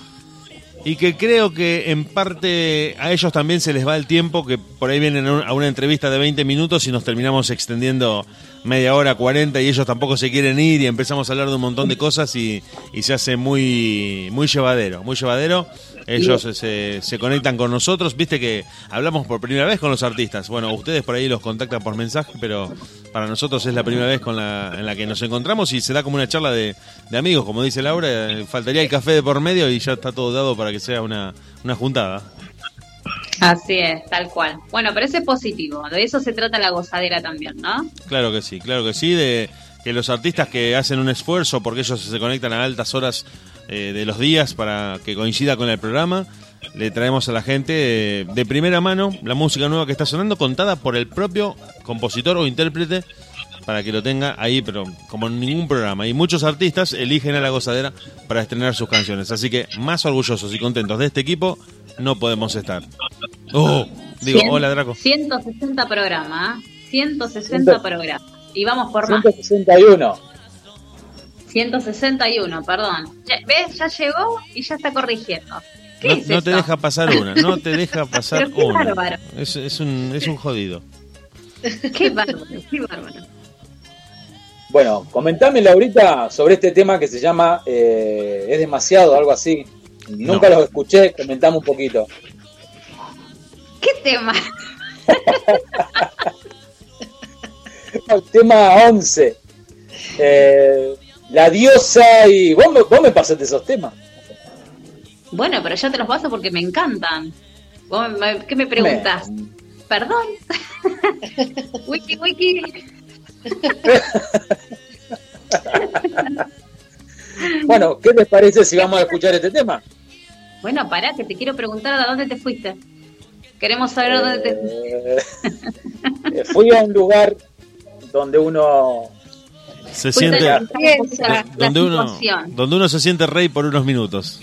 C: Y que creo que en parte a ellos también se les va el tiempo, que por ahí vienen a una entrevista de 20 minutos y nos terminamos extendiendo media hora, 40 y ellos tampoco se quieren ir y empezamos a hablar de un montón de cosas y, y se hace muy, muy llevadero, muy llevadero. Ellos se, se conectan con nosotros, viste que hablamos por primera vez con los artistas. Bueno, ustedes por ahí los contactan por mensaje, pero para nosotros es la primera vez con la, en la que nos encontramos y se da como una charla de, de amigos, como dice Laura. eh, Faltaría el café de por medio y ya está todo dado para que sea una, una juntada.
D: Así es, tal cual. Bueno, pero eso es positivo, de eso se trata la gozadera también, ¿no?
C: Claro que sí, claro que sí, de que los artistas que hacen un esfuerzo porque ellos se conectan a altas horas eh, de los días para que coincida con el programa, le traemos a la gente eh, de primera mano la música nueva que está sonando contada por el propio compositor o intérprete para que lo tenga ahí, pero como en ningún programa. Y muchos artistas eligen a la gozadera para estrenar sus canciones. Así que más orgullosos y contentos de este equipo no podemos estar. Oh, digo, hola Draco.
D: 160 programas, ¿eh? 160 programas. Y vamos por más.
F: 161.
D: 161, perdón. Ya- ¿Ves? Ya llegó y ya está corrigiendo. ¿Qué
C: No,
D: es
C: no te deja pasar una, no te <laughs> deja pasar
D: Pero qué
C: una.
D: bárbaro.
C: Es, es un, es un jodido.
D: Qué bárbaro, qué bárbaro.
F: Bueno, comentame, Laurita, sobre este tema que se llama eh, Es demasiado, algo así. Nunca
C: No.
F: lo escuché, comentame un poquito.
D: ¿Qué tema? <laughs>
F: El tema 11. Eh, la diosa y... Vos me, vos me pasaste esos temas.
D: Bueno, pero ya te los paso porque me encantan. ¿Vos me- ¿Qué me preguntas? ¿Perdón? <laughs> wiki, wiki.
F: Bueno, ¿qué les parece si vamos a escuchar este tema?
D: Bueno, pará, que te quiero preguntar a dónde te fuiste. Queremos saber dónde te
F: Eh, eh, <laughs> fui a un lugar donde uno...
C: Se
D: Fuiste
C: siente
D: la la
C: donde uno, donde uno se siente rey por unos minutos.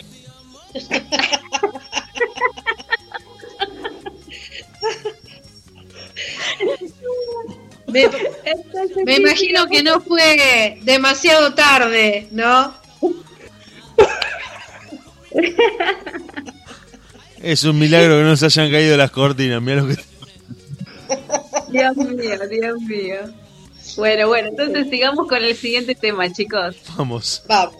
K: Me, me imagino que no fue demasiado tarde, ¿no?
C: Es un milagro que no se hayan caído las cortinas. Mira lo que
D: Dios mío, Dios mío. Bueno, bueno, entonces sigamos con el siguiente tema, chicos.
C: vamos.
K: Vamos.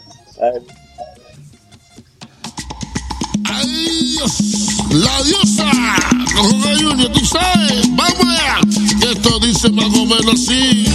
G: La diosa, Junior, tú sabes, vamos allá. Esto dice más o menos así.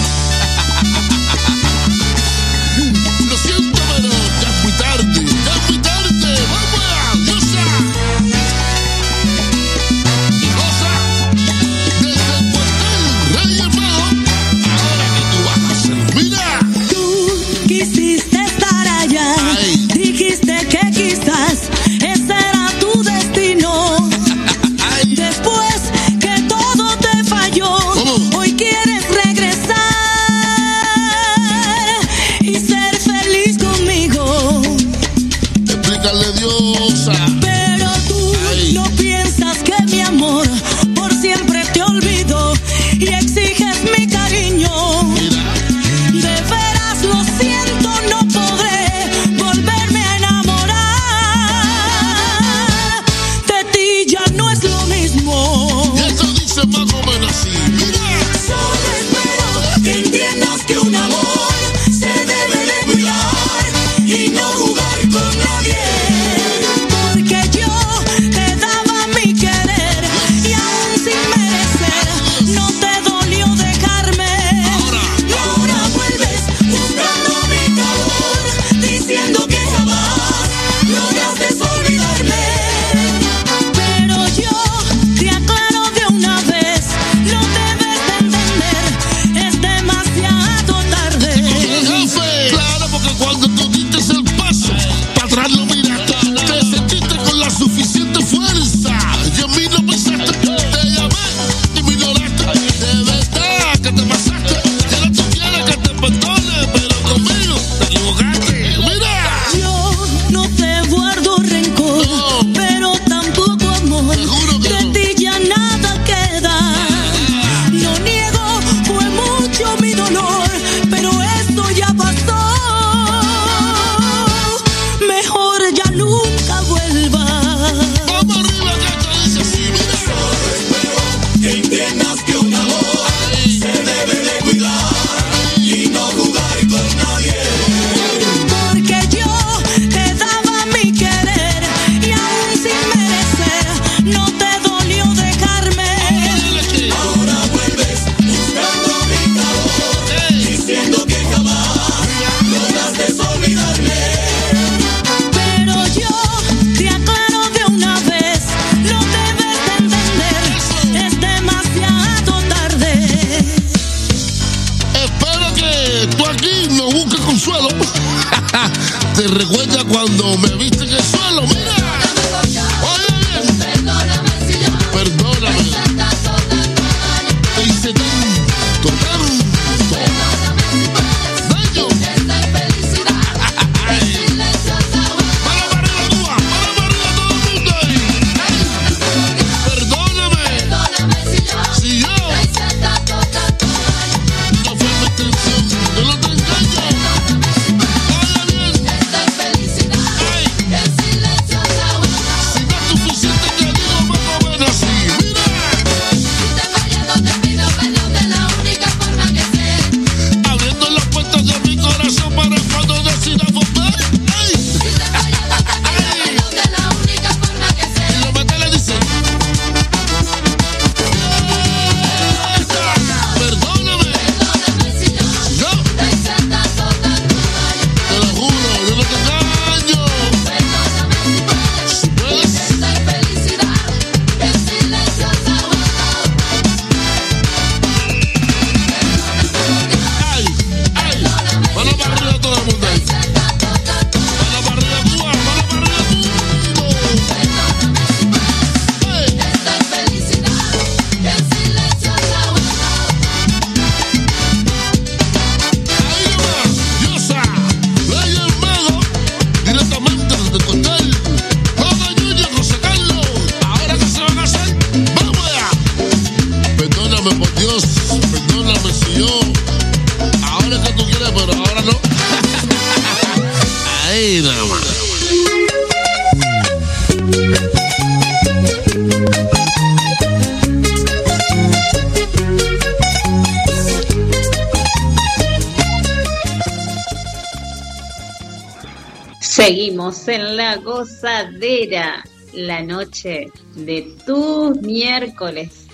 D: Noche de tus miércoles.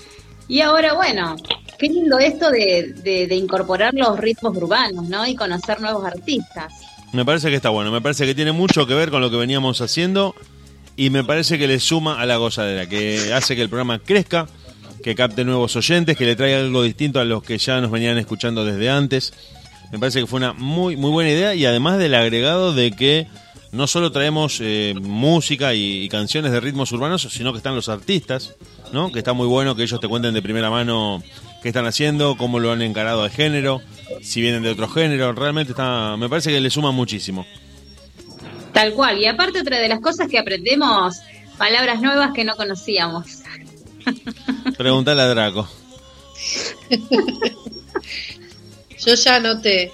D: Y ahora, bueno, qué lindo esto de, de- incorporar los ritmos urbanos, ¿no? Y conocer nuevos artistas.
C: Me parece que está bueno, me parece que tiene mucho que ver con lo que veníamos haciendo y me parece que le suma a la gozadera, que hace que el programa crezca, que capte nuevos oyentes, que le traiga algo distinto a los que ya nos venían escuchando desde antes. Me parece que fue una muy muy buena idea y además del agregado de que no solo traemos eh, música y, y canciones de ritmos urbanos, sino que están los artistas, ¿no? Que está muy bueno que ellos te cuenten de primera mano qué están haciendo, cómo lo han encarado de género, si vienen de otro género. Realmente está, me parece que le suma muchísimo.
D: Tal cual. Y aparte otra de las cosas que aprendemos, palabras nuevas que no conocíamos. <laughs>
C: Preguntale a Draco.
K: Yo ya anoté.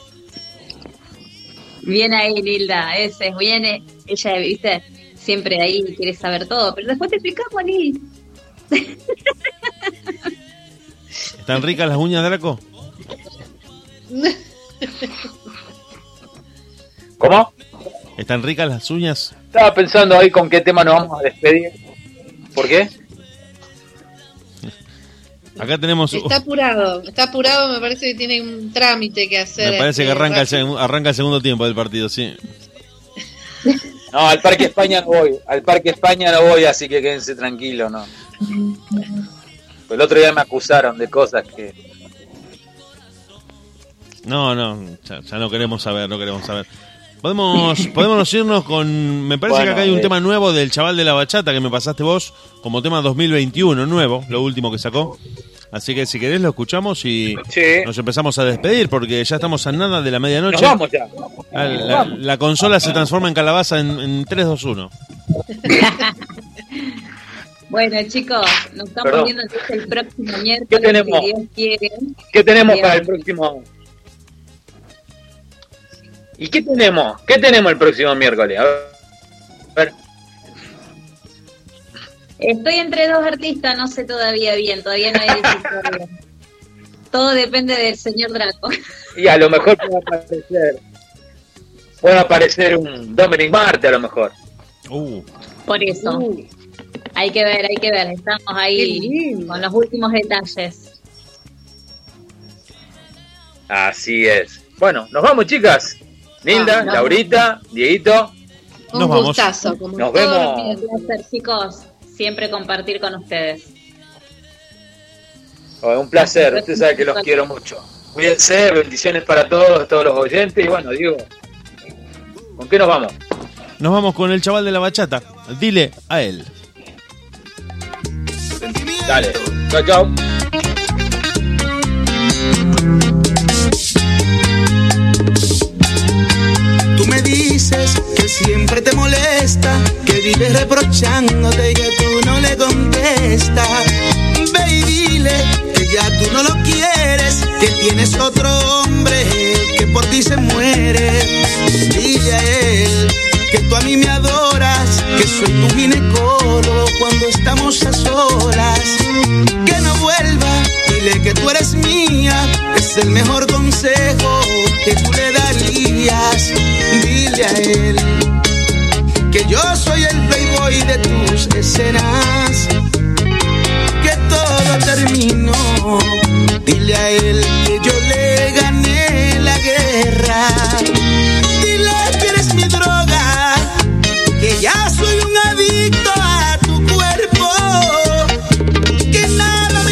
D: Bien ahí, Nilda. Ese es bien. eh, Ella, viste, siempre ahí quiere saber todo. Pero después te explicamos, Nil.
C: ¿Están ricas las uñas, Draco?
F: ¿Cómo?
C: ¿Están ricas las uñas?
F: Estaba pensando ahí con qué tema nos vamos a despedir. ¿Por qué?
C: Acá tenemos.
K: Está apurado, está apurado, me parece que tiene un trámite que hacer.
C: Me parece que
K: este,
C: arranca el, arranca el segundo tiempo del partido, sí.
F: No, al Parque España no voy. Al Parque España no voy, así que quédense tranquilos, ¿no? El otro día me acusaron de cosas que...
C: No, no, ya, ya no queremos saber, no queremos saber. Podemos, <laughs> podemos irnos con. Me parece que acá hay un
F: eh.
C: tema nuevo del chaval de la bachata que me pasaste vos como tema 2021, nuevo, lo último que sacó. Así que si querés lo escuchamos y nos empezamos a despedir porque ya estamos a nada de la medianoche.
F: Nos vamos ya.
C: La, la consola se transforma en calabaza en, en 3, 2, 1.
D: Bueno, chicos, nos estamos
F: Perdón.
D: viendo entonces el próximo miércoles.
F: ¿Qué tenemos?
D: Si Dios quiere.
F: ¿Qué tenemos
D: Bien.
F: para el próximo? ¿Y qué tenemos? ¿Qué tenemos el próximo miércoles? A ver. A ver.
D: Estoy entre dos artistas, no sé todavía bien, todavía no hay decisión. <laughs> Todo depende del señor Draco.
F: Y a lo mejor puede aparecer. Puede aparecer un Dominic Marte a lo mejor.
C: Uh,
D: Por eso. Hay que ver, hay que ver. Estamos ahí con los últimos detalles.
F: Así es. Bueno, nos vamos, chicas. Nilda,
D: Ah,
F: Laurita, Dieguito.
K: Un
C: Nos vamos.
K: gustazo, como
F: Nos vemos.
D: placer, chicos, siempre compartir con ustedes.
F: Oh, un placer, usted sabe que los <laughs> quiero mucho. Cuídense, bendiciones para todos, todos los oyentes. Y bueno, digo, ¿Con qué nos vamos?
C: Nos vamos con el chaval de la bachata. Dile a él.
F: Dale. Chao, chao.
N: Dices que siempre te molesta, que vives reprochándote y que tú no le contestas. Ve y dile que ya tú no lo quieres, que tienes otro hombre que por ti se muere. Dile a él que tú a mí me adoras, que soy tu ginecólogo cuando estamos a solas. Que no vuelva, que tú eres mía, es el mejor consejo que tú le darías. Dile a él que yo soy el playboy de tus escenas, que todo terminó. Dile a él que yo le gané la guerra